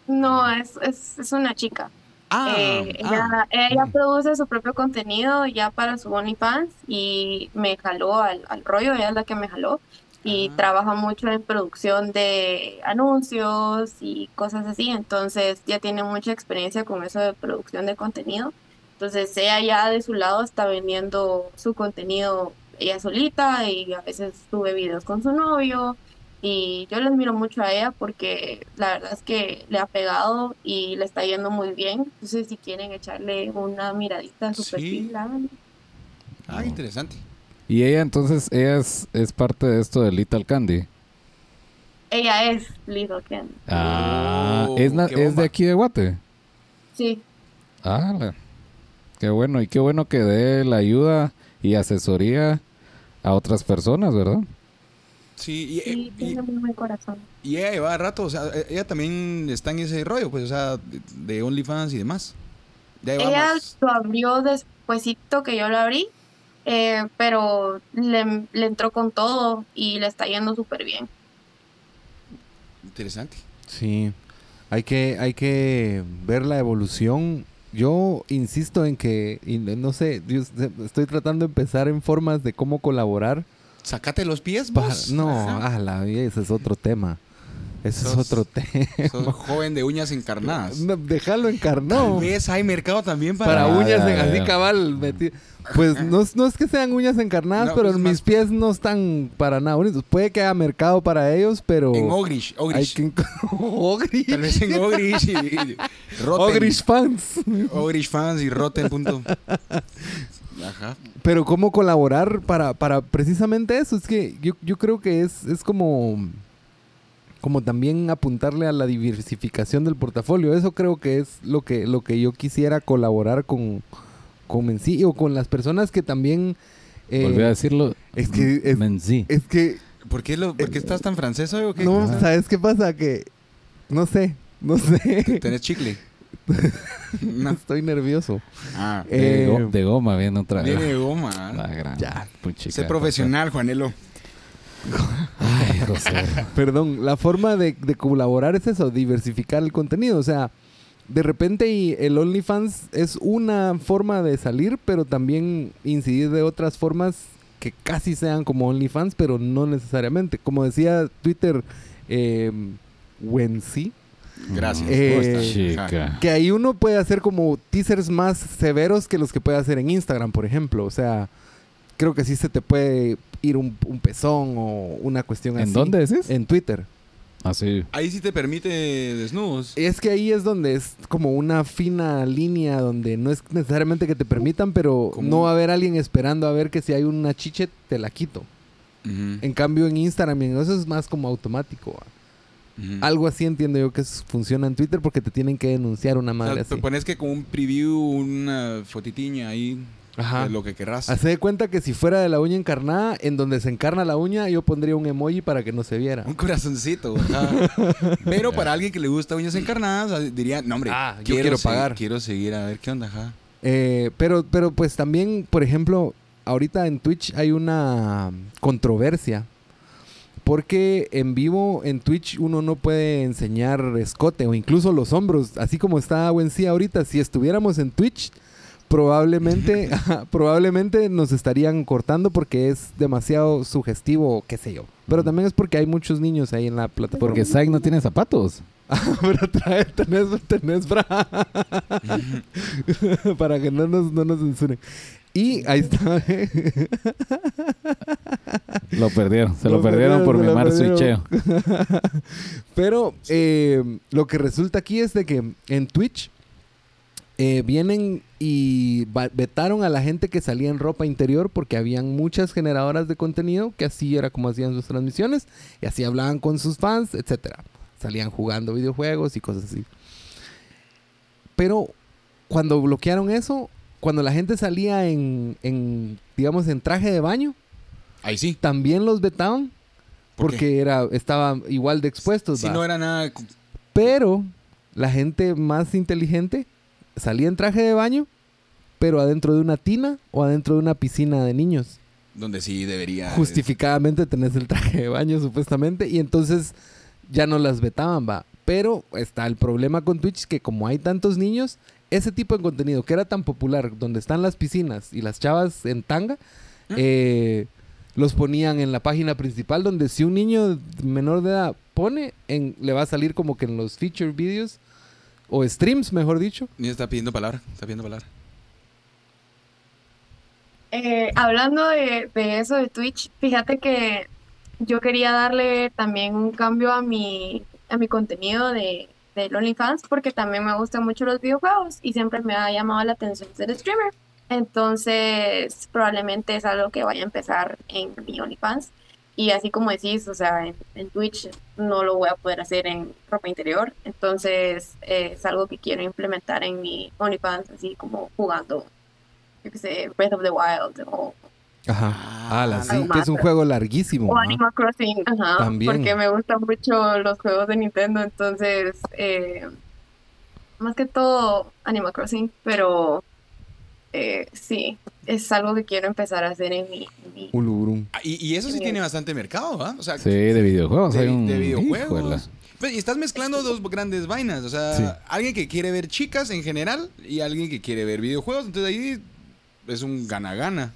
No, es, es, es una chica.
Ah,
Eh,
ah.
ella ella produce su propio contenido ya para su OnlyFans y me jaló al, al rollo, ella es la que me jaló y
Ah.
trabaja mucho en producción de anuncios y cosas así, entonces ya tiene mucha experiencia con eso de producción de contenido. Entonces ella ya de su lado está vendiendo su contenido ella solita y a veces sube videos con su novio y yo le admiro mucho a ella porque la verdad es que le ha pegado y le está yendo muy bien. Entonces, si quieren echarle una miradita a su
Sí.
perfil.
Ah, interesante.
Y ella entonces, ella es, es parte de esto de Little Candy.
Ella es Little Candy.
Ah,
Oh,
es, de aquí de Guate.
Sí,
Ah, la- qué bueno. Y qué bueno que dé la ayuda y asesoría a otras personas, ¿verdad?
Sí, y,
sí,
y-
tiene muy buen corazón.
y ella lleva rato, o sea, e- ella también está en ese rollo, pues, o sea, de, OnlyFans y demás. Ya
Ella
más-
lo abrió despuesito que yo lo abrí, eh, pero le, le entró con todo y le está yendo súper bien.
Interesante.
Sí. Hay que, hay que ver la evolución yo insisto en que, y no sé, yo estoy tratando de empezar en formas de cómo colaborar.
Sacate los pies,
Pa-
vos.
no, ah, la vida, ese es otro tema. Ese es
Sos-
otro *laughs* tema.
Sos joven de uñas encarnadas.
No, déjalo encarnado.
¿Ves? Hay mercado también para...
Para uñas en- así cabal. meti- Pues no, es- no es que sean uñas encarnadas,
No,
pero
pues,
mis pies no están para nada bonitos. Puede que haya mercado para ellos, pero.
En Ogrish.
hay
Ogrish.
que. *laughs* Ogrish.
Tal vez en Ogrish y, y Rotten.
Ogrish fans.
Ogrish fans y Rotten. Punto. *laughs* Ajá.
Pero cómo colaborar para, para precisamente eso. Es que yo, yo creo que es, es como, como también apuntarle a la diversificación del portafolio. Eso creo que es lo que, lo que yo quisiera colaborar con, con Mencí o con las personas que también... eh,
Volví a decirlo.
es que es-
Menzi.
es que,
¿Por qué, lo, por qué estás tan francés hoy o qué?
no,
Ajá.
¿sabes qué pasa? Que, no sé, no sé.
¿Tenés chicle? *laughs* no.
Estoy nervioso.
Ah,
de,
Eh,
go- de goma viene otra vez.
viene de goma.
La gran
Ya.
puchica.
Sé profesional, Juanelo.
Ay, José.
Perdón, la forma de, de colaborar es eso, diversificar el contenido. O sea, de repente y el OnlyFans es una forma de salir, pero también incidir de otras formas que casi sean como OnlyFans, pero no necesariamente. Como decía Twitter, eh, Wensi,
Gracias.
Eh.
Chica.
que ahí uno puede hacer como teasers más severos que los que puede hacer en Instagram, por ejemplo. O sea, creo que sí se te puede ir un, un pezón o una cuestión así.
¿En dónde decís?
En Twitter.
Así.
Ahí sí te permite desnudos.
Es que ahí es donde es como una fina línea donde no es necesariamente que te permitan, pero no va a haber alguien esperando a ver que si hay una chiche te la quito. En cambio en Instagram y en eso es más como automático. Algo así entiendo yo que es- funciona en Twitter porque te tienen que denunciar una
O sea,
madre
te
así.
pones que con un preview, una fotitiña ahí
Ajá.
de lo que querrás.
Hace de cuenta que si fuera de la uña encarnada, en donde se encarna la uña, yo pondría un emoji para que no se viera.
Un corazoncito. ajá. *laughs* Pero para alguien que le gusta uñas encarnadas, diría, no hombre,
Ah, yo quiero pagar.
Quiero seguir a ver qué onda, ajá.
Eh, pero, pero pues también, por ejemplo, ahorita en Twitch hay una controversia. Porque en vivo, en Twitch, uno no puede enseñar escote o incluso los hombros. Así como está Wensi ahorita, si estuviéramos en Twitch, probablemente, *laughs* probablemente nos estarían cortando porque es demasiado sugestivo, qué sé yo. Pero también es porque hay muchos niños ahí en la plataforma.
Porque Zack no tiene zapatos. *laughs*
Pero trae, tenés, tenés bra. *laughs* Para que no nos, no nos censuren. Y ahí está.
Lo perdieron. Se lo,
Lo
perdieron,
perdieron,
por mimar switcheo.
Pero eh, lo que resulta aquí es de que en Twitch eh, vienen y vetaron a la gente que salía en ropa interior porque habían muchas generadoras de contenido que así era como hacían sus transmisiones y así hablaban con sus fans, etcétera. Salían jugando videojuegos y cosas así. Pero cuando bloquearon eso, cuando la gente salía en, en digamos, en traje de baño,
Ahí sí.
también los vetaban
¿Por qué?
porque era, estaban igual de expuestos.
Si
¿va?
no era nada.
Pero la gente más inteligente salía en traje de baño, pero adentro de una tina o adentro de una piscina de niños.
Donde sí debería.
Justificadamente tenés el traje de baño supuestamente y entonces ya no las vetaban, va. Pero está el problema con Twitch que como hay tantos niños, ese tipo de contenido que era tan popular, donde están las piscinas y las chavas en tanga, eh, los ponían en la página principal donde si un niño menor de edad pone, en, le va a salir como que en los feature videos o streams, mejor dicho.
Ni está pidiendo palabra. Está pidiendo palabra.
Eh, hablando de, de eso de Twitch, fíjate que yo quería darle también un cambio a mi, a mi contenido de, de OnlyFans porque también me gustan mucho los videojuegos y siempre me ha llamado la atención ser streamer. Entonces, probablemente es algo que vaya a empezar en mi OnlyFans. Y así como decís, o sea, en, en Twitch no lo voy a poder hacer en ropa interior. Entonces, eh, es algo que quiero implementar en mi OnlyFans, así como jugando yo qué sé, Breath of the Wild o,
Ajá.
Ah,
la sí, que es un juego larguísimo.
o
¿no?
Animal Crossing, ajá,
También.
porque me gustan mucho los juegos de Nintendo, entonces, eh, más que todo Animal Crossing, pero eh, sí, es algo que quiero empezar a hacer en mi... en mi-
Ulurum.
Ah, Y, y eso sí tiene bastante mercado, ¿ah? O sea,
Sí, de videojuegos.
de,
hay un...
de videojuegos. Pues, y estás mezclando dos grandes vainas. O sea,
Sí.
alguien que quiere ver chicas en general y alguien que quiere ver videojuegos. Entonces ahí es un gana-gana.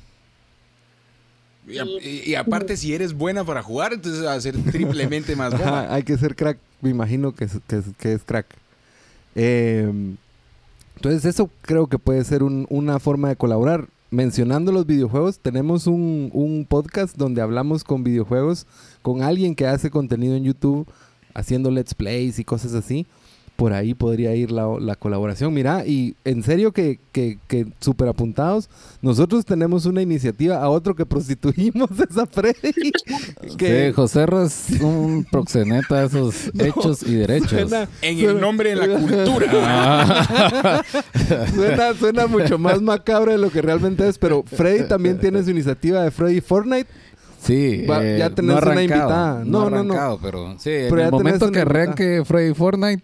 Y, a- y- y aparte, si eres buena para jugar, entonces va a ser triplemente más *laughs*
Ajá,
bomba.
hay que ser crack. Me imagino que es, que es, que es crack. Eh, entonces, eso creo que puede ser un- una forma de colaborar. Mencionando los videojuegos, tenemos un, un podcast donde hablamos con videojuegos, con alguien que hace contenido en YouTube, haciendo let's plays y cosas así. Por ahí podría ir la, la colaboración. Mira, y en serio que, que, que súper apuntados, nosotros tenemos una iniciativa a otro que prostituimos, *laughs* es a Freddy.
Sí, José es un proxeneta de esos *laughs* hechos y derechos.
Suena-
En
suena-
el nombre de la cultura.
Ah, *laughs*
Suena, suena mucho más macabro de lo que realmente es, pero Freddy también tiene su iniciativa de Freddy Fortnite.
Sí,
Va-
eh,
ya tenés
no
una invitada. No, no, no.
arrancado, pero sí,
Pero
en
ya
el momento que arranque Freddy Fortnite,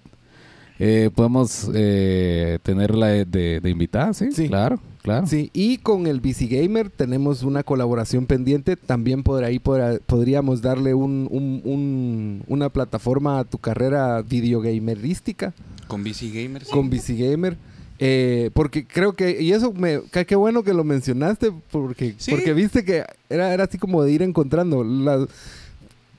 eh, podemos eh, tenerla de, de, de invitada, ¿sí?
Sí.
Claro, claro.
Sí, y con el BC Gamer tenemos una colaboración pendiente. También por ahí podrá- podríamos darle un, un- un- una plataforma a tu carrera videogamerística
Con BC Gamers.
con BC Gamer. Eh, porque creo que, y eso me, qué bueno que lo mencionaste, porque,
Sí.
porque viste que era, era así como de ir encontrando. las-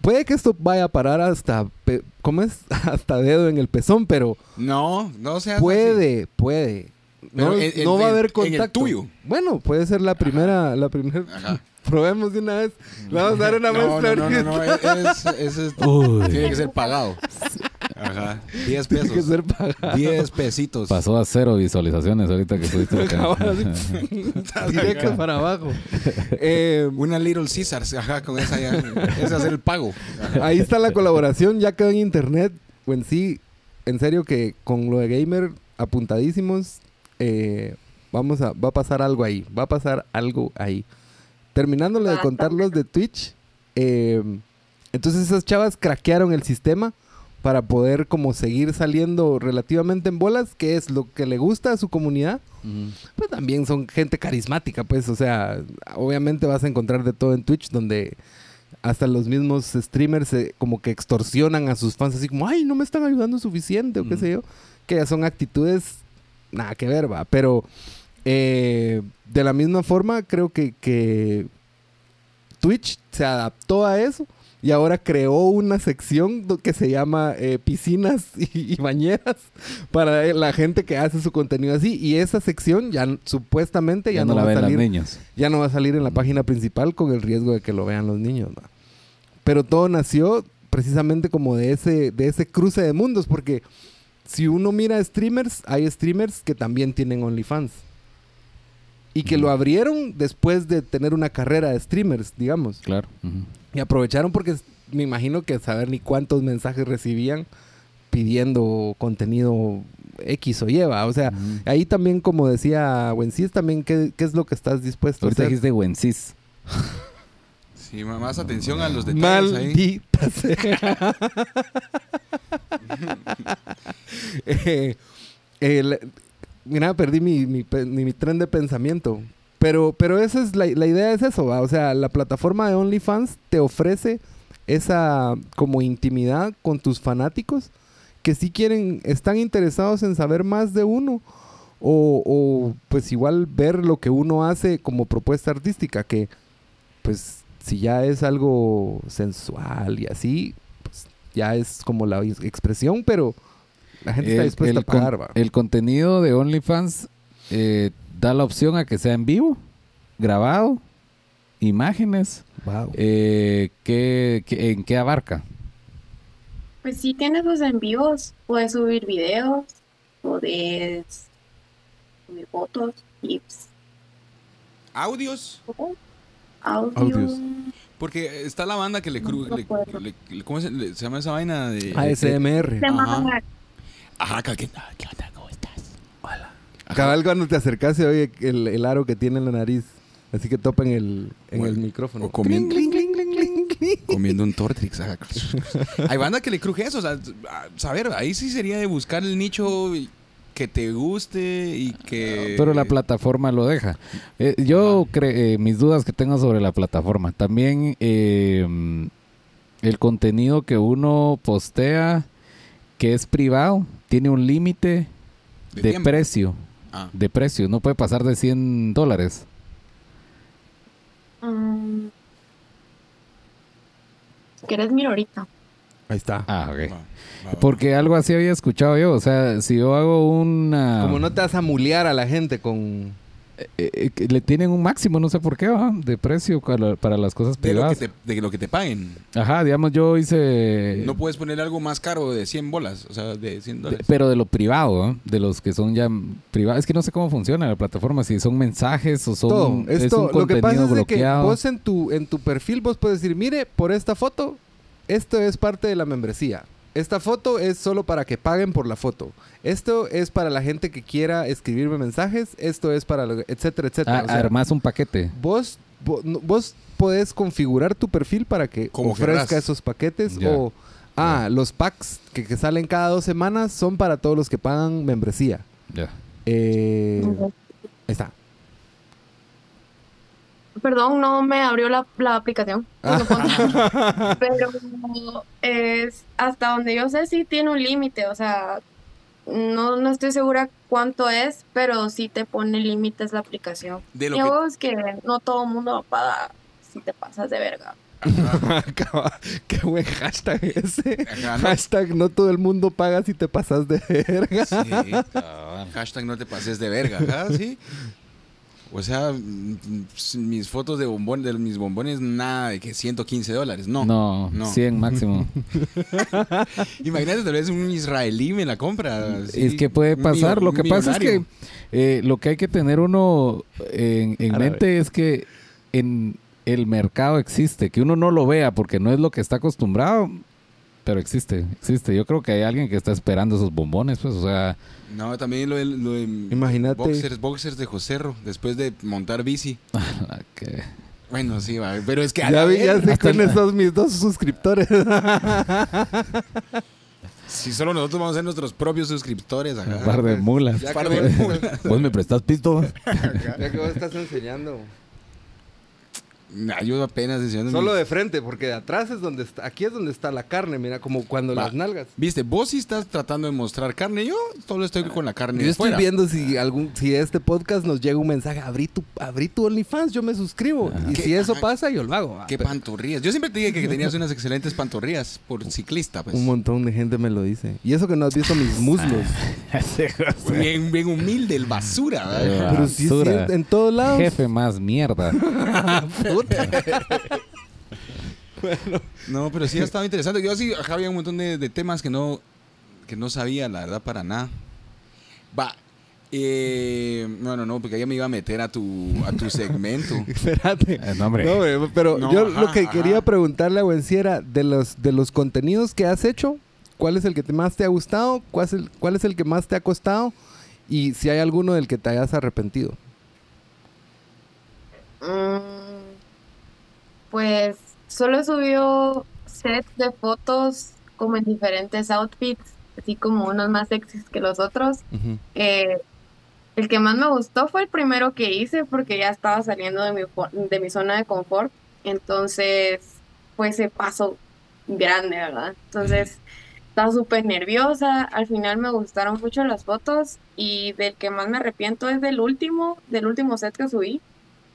puede que esto vaya a parar hasta, pe- ¿cómo es? *laughs* Hasta dedo en el pezón, pero
No, no seas
puede, puede. No,
Pero en-
no va a haber
en el
contacto.
tuyo.
Bueno, puede ser la primera, la primera.
Ajá. *laughs*
Probemos de una vez. Le Vamos a dar una
No,
muestra.
no, no, no, no, es- es- tiene que ser pagado. Ajá. 10 *laughs*
Tiene que
pesos.
ser pagado.
10 pesitos.
Pasó a cero visualizaciones ahorita que subiste la *laughs*
sí, Directo para abajo. Eh,
Una Little Caesars, ajá, con esa ya. Es hacer el pago. Ajá.
Ahí está la colaboración, ya quedó en internet. O en sí, en serio que con lo de gamer apuntadísimos, eh, vamos a, va a pasar algo ahí. Va a pasar algo ahí. Terminándole de contar los de Twitch, eh, entonces esas chavas craquearon el sistema para poder como seguir saliendo relativamente en bolas, que es lo que le gusta a su comunidad
Ujú.
pues también son gente carismática, pues, o sea, obviamente vas a encontrar de todo en Twitch donde hasta los mismos streamers eh, como que extorsionan a sus fans así como, ay, no me están ayudando suficiente o qué
Mm.
sé yo, que ya son actitudes nada que ver, va, pero eh, de la misma forma creo que, que Twitch se adaptó a eso y ahora creó una sección que se llama eh, piscinas *laughs* y, y bañeras para la gente que hace su contenido así. Y esa sección ya supuestamente ya,
Ya
no,
no la
va a salir,
niños.
ya no va a salir en la página principal con el riesgo de que lo vean los niños. Pero todo nació precisamente como de ese, de ese cruce de mundos, porque si uno mira streamers, hay streamers que también tienen OnlyFans. Y que lo abrieron después de tener una carrera de streamers, digamos.
Claro.
Y aprovecharon porque me imagino que saber ni cuántos mensajes recibían pidiendo contenido X o Y, ¿va? O sea, ahí también, como decía Wencis, también qué, qué es lo que estás dispuesto
Ahorita
a hacer.
dijiste Wencis.
Sí, más atención a los detalles ahí.
Maldita sea. *laughs* *laughs* Eh, el- mira, perdí mi, mi, mi- mi tren de pensamiento. Pero, pero esa es la, la idea es eso, ¿va? O sea, la plataforma de OnlyFans te ofrece esa como intimidad con tus fanáticos que si quieren, están interesados en saber más de uno. O, o, pues igual ver lo que uno hace como propuesta artística, que pues si ya es algo sensual y así, pues ya es como la ex- expresión, pero la gente está
El-
dispuesta
el
a pagar,
con- el contenido de OnlyFans eh, da la opción a que sea en vivo, grabado, imágenes.
Wow.
Eh, ¿qué- qué- ¿En qué abarca?
Pues sí tienes los en vivos, puedes subir videos, puedes subir fotos, clips,
Audios.
audio.
Audios.
Porque está la banda que le cru...
No
le-
recuerdo.
le- le- ¿Cómo se, le- se llama esa vaina? De,
ASMR.
Se
Ajá. Ajá, ah, ¿qué onda? ¿Cómo estás? Hola. Ajá.
Cabal cuando te acercas se oye el, el aro que tiene en la nariz. Así que topa en el, en
Bueno,
el micrófono.
o comiendo-
Cling, cling, cling, cling, cling.
Comiendo un Tortrix. ajá. *laughs* Hay banda que le cruje eso. O sea, a saber, ahí sí sería de buscar el nicho que te guste y que...
Pero la plataforma lo deja. Eh, yo cre- eh, mis dudas que tengo sobre la plataforma. También eh, el contenido que uno postea que es privado tiene un límite
De
precio.
Ah.
De precio. No puede pasar de 100 dólares.
Mm. Si quieres, miro ahorita.
Ahí está.
Ah, ok.
Va, va, va.
Porque algo así había escuchado yo. O sea, si yo hago una...
Como no te vas a mulear a la gente con...
eh, eh, que le tienen un máximo, no sé por qué, ¿va? de precio para, para las cosas
de, lo que
privadas.
te, de lo que te paguen.
Ajá, digamos, yo hice...
No puedes poner algo más caro de 100 bolas, o sea, de 100
de-
dólares.
pero de lo privado, ¿eh? de los que son ya privados. Es que no sé cómo funciona la plataforma, si son mensajes o son
Todo.
es
Esto,
un
lo que pasa es de que vos en tu, en tu perfil vos puedes decir, mire, por esta foto, esto es parte de la membresía. Esta foto es solo para que paguen por la foto. Esto es para la gente que quiera escribirme mensajes. Esto es para, lo- etcétera, etcétera.
Ah,
O sea,
armás un paquete.
vos, vo- no- vos podés configurar tu perfil para que
Como
ofrezca
querrás.
esos paquetes o... Ah, los packs que, que salen cada dos semanas son para todos los que pagan membresía.
Ya.
Eh, ahí está.
Perdón, no me abrió la, la aplicación.
Ah.
No *laughs* Pero es hasta donde yo sé sí tiene un límite, o sea, no, no estoy segura cuánto es, pero sí te pone límites la aplicación.
De lo
Y
que-
vos es que no todo el mundo paga si te pasas de verga.
Acaba- Qué buen hashtag ese.
Ajá, no.
Hashtag no todo el mundo paga si te pasas de verga.
Sí. Hashtag no te pases de verga, ¿ah? Sí. O sea, mm, mis fotos de bombón, de mis bombones, nada de que 115 dólares. No.
No,
no.
100 máximo. *laughs*
Imagínate, tal vez un israelí me la compra. así,
es que puede pasar. Lo que pasa es que eh, lo que hay que tener uno en, en mente es que en el mercado existe, que uno no lo vea porque no es lo que está acostumbrado, pero existe, existe. Yo creo que hay alguien que está esperando esos bombones, pues, o sea,
No, también lo de, lo de
Imagínate.
boxers, boxers de Joserro, después de montar bici. *laughs*
que-
Bueno, sí, va, pero es que... a
Ya,
la
vi, ya sé quiénes son mis dos suscriptores. *laughs*
Si solo nosotros vamos a ser nuestros propios suscriptores. Ajá.
un par de mulas.
Par de mulas.
¿Vos me prestas pisto? *laughs*
ya que vos estás enseñando.
Yo apenas enseñando
Solo
mis-
de frente, porque de atrás es donde está, aquí es donde está la carne, mira, como cuando
Va.
las nalgas.
Viste, vos sí estás tratando de mostrar carne, yo solo estoy con la carne
Yo estoy viendo si algún, si este podcast nos llega un mensaje, abrí tu, abrí tu OnlyFans, yo me suscribo. Y
¿Qué?
si eso
Ajá.
pasa, yo lo hago. ah,
Qué
pero
pantorrillas. Yo siempre te dije que tenías unas excelentes pantorrillas por ciclista, pues.
Un montón de gente me lo dice. Y eso que no has visto mis muslos. *laughs*
Bien, bien humilde, el basura. ¿verdad?
Pero sí, sí,
Basura.
en, en todos lados.
Jefe más mierda. *laughs* *laughs* *laughs*
Puta.
No, pero sí ha estado interesante. Yo sí, acá había un montón de, de temas que no, que no sabía, la verdad, para nada. Va. Eh, bueno, no, porque ya me iba a meter a tu, a tu segmento. *laughs*
Espérate.
Eh, no, hombre.
No, güey, pero
No,
yo
ajá,
lo que
ajá.
quería preguntarle a Wency era de los, de los contenidos que has hecho, ¿cuál es el que te- más te ha gustado? ¿Cuál es, el, ¿Cuál es el que más te ha costado? Y si hay alguno del que te hayas arrepentido.
Mm, pues solo he subido sets de fotos como en diferentes outfits, así como unos más sexys que los otros. Eh, el que más me gustó fue el primero que hice porque ya estaba saliendo de mi, de mi zona de confort. Entonces, fue ese paso grande, ¿verdad? Entonces, estaba súper nerviosa. Al final me gustaron mucho las fotos y del que más me arrepiento es del último, del último set que subí,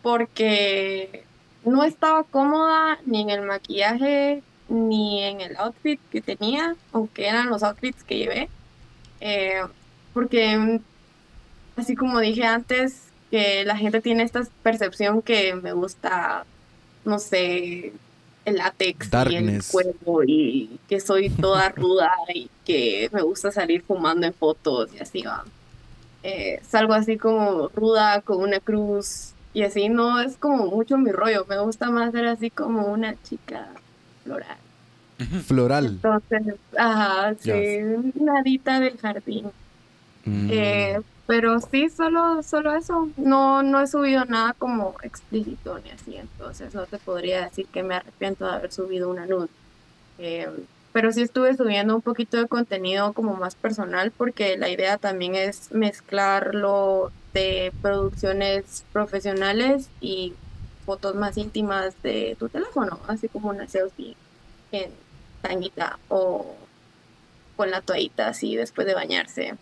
porque no estaba cómoda ni en el maquillaje ni en el outfit que tenía, aunque eran los outfits que llevé. Eh, porque así como dije antes, que la gente tiene esta percepción que me gusta, no sé, el látex y el cuerpo y que soy toda *laughs* ruda y que me gusta salir fumando en fotos y así va. Eh, salgo así como ruda con una cruz y así no es como mucho mi rollo, me gusta más ser así como una chica floral.
Floral.
Entonces, ajá, sí,
Ya.
nadita del jardín.
Mm.
Eh, pero sí, solo, solo eso. No, no he subido nada como explícito ni así, entonces no te podría decir que me arrepiento de haber subido una nude. Eh, pero sí estuve subiendo un poquito de contenido como más personal porque la idea también es mezclarlo de producciones profesionales y fotos más íntimas de tu teléfono, así como una selfie en tanguita o, con la toallita así después de bañarse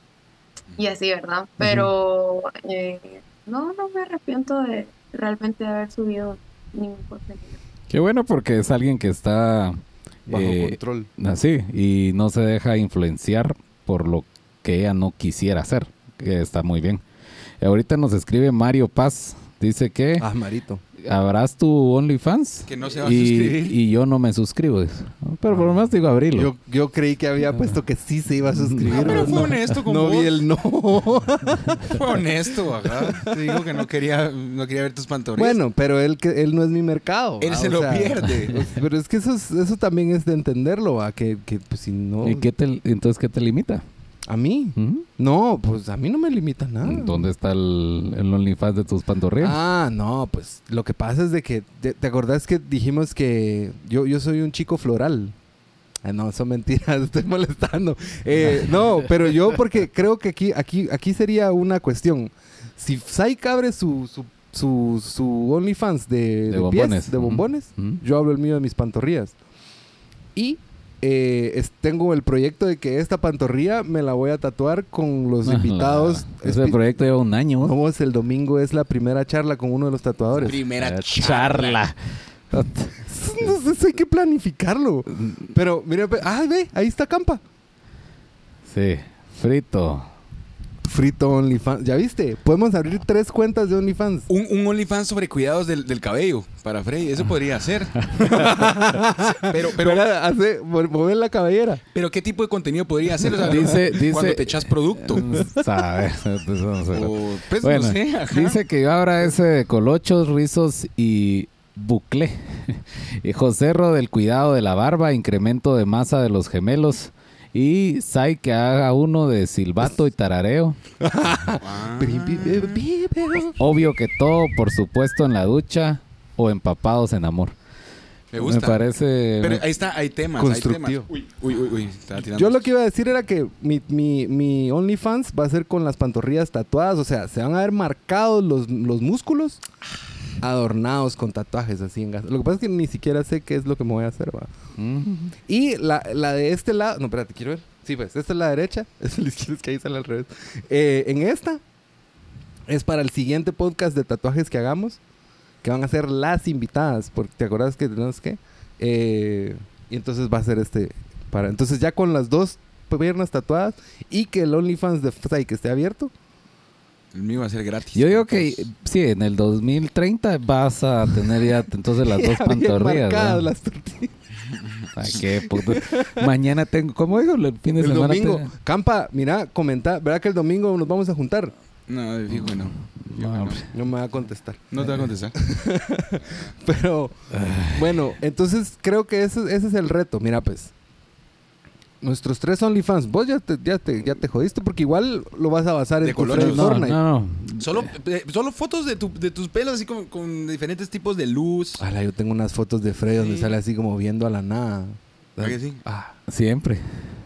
y así, ¿verdad? Pero eh, no, no me arrepiento de realmente haber subido ningún contenido.
Qué bueno porque es alguien que está
Bajo
eh,
control.
así y no se deja influenciar por lo que ella no quisiera hacer, que está muy bien. Ahorita nos escribe Mario Paz, dice que
Ah, Marito.
habrás tu OnlyFans
Que no se va a
y,
suscribir.
y yo no me suscribo. dice. Pero por lo menos digo abrirlo.
Yo, yo creí que había puesto que sí se iba a suscribir.
Ah,
pero
fue
no,
honesto con
No
vos.
vi el no. *laughs*
Fue honesto, ajá. Te dijo que no quería, no quería ver tus pantorrillas.
bueno, pero él, que- él no es mi mercado.
Él
¿va?
se
O
lo
sea,
pierde. *laughs*
pues, Pero es que eso, es- eso también es de entenderlo, ¿va? Que, que pues, si no...
¿Y qué te, entonces qué te limita?
¿A mí?
¿Mm?
No, pues a mí no me limita nada.
¿Dónde está el, el OnlyFans de tus pantorrillas?
Ah, no, pues lo que pasa es de que, te, te acordás que dijimos que yo, yo soy un chico floral? Ah, no, son mentiras, *laughs* estoy molestando. Eh, *laughs* no, pero yo porque creo que aquí, aquí, aquí sería una cuestión. Si Psyche abre su, su, su, su OnlyFans de,
De
de
bombones.
pies, de bombones, yo hablo el mío de mis pantorrillas. Y eh, es- tengo el proyecto de que esta pantorrilla me la voy a tatuar con los
Ah,
invitados.
la- Ese proyecto lleva un año. ¿no?
Vamos, el domingo es la primera charla con uno de los tatuadores.
Primera
Eh,
charla. *laughs*
No sé, hay que planificarlo. Pero, mira, ah, ve, ahí está Campa.
Sí, frito.
Frito OnlyFans. ¿Ya viste? Podemos abrir tres cuentas de OnlyFans.
Un, un OnlyFans sobre cuidados del, del cabello para Frey. Eso podría ser. *laughs* pero, pero,
Pero hace, mo- mover la cabellera.
pero, ¿qué tipo de contenido podría hacer? O sea,
Dice- dice-
Cuando te echas producto.
¿Sabes? *laughs* Entonces, vamos a ver.
O, pues,
Bueno,
no sé. ajá.
dice que ahora ese de colochos, rizos y bucle. *laughs* y Joserro del cuidado de la barba, incremento de masa de los gemelos. Y Sai que haga uno de silbato y tarareo. *laughs* Obvio que todo, por supuesto, en la ducha o empapados en amor.
Me gusta.
parece...
Pero ahí está, hay temas.
Constructivo.
Hay temas. Uy, uy, uy, uy. Estaba tirando.
Yo lo que iba a decir era que mi, mi, mi OnlyFans va a ser con las pantorrillas tatuadas. O sea, se van a ver marcados los, los músculos adornados con tatuajes así en gas. Lo que pasa es que ni siquiera sé qué es lo que me voy a hacer, va.
Mm.
Y la, la de este lado. No, espérate, quiero ver. Sí, pues, esta es la derecha. *laughs* Esta es la izquierda, es que ahí sale al revés. Eh, en esta es para el siguiente podcast de tatuajes que hagamos. Que van a ser las invitadas. Porque te acuerdas que tenemos que. Eh, y entonces va a ser este. para Entonces, ya con las dos piernas tatuadas y que el OnlyFans de Fsai que esté abierto.
El mío va a ser gratis.
Yo digo que sí, en el 2030 vas a tener ya entonces las *laughs* dos pantorrillas.
las tortillas. *laughs*
Ay, qué puto. Mañana tengo, ¿cómo digo? El fin de
El
semana.
domingo.
te-
Campa, mira, comenta. ¿Verdad que el domingo nos vamos a juntar?
No, fijo no.
No
me va a contestar.
No te va a contestar. *laughs*
Pero, bueno, entonces creo que ese, ese es el reto. Mira, pues. Nuestros tres OnlyFans. Vos ya te, ya te, ya te jodiste porque igual lo vas a basar en tu
colores.
No,
Fortnite.
no, no.
Solo, eh, solo fotos de, tu- de tus pelos así como con diferentes tipos de luz.
Ala, yo tengo unas fotos de Freddy donde
Sí.
sale así como viendo a la nada.
¿Verdad que sí?
Ah,
Siempre.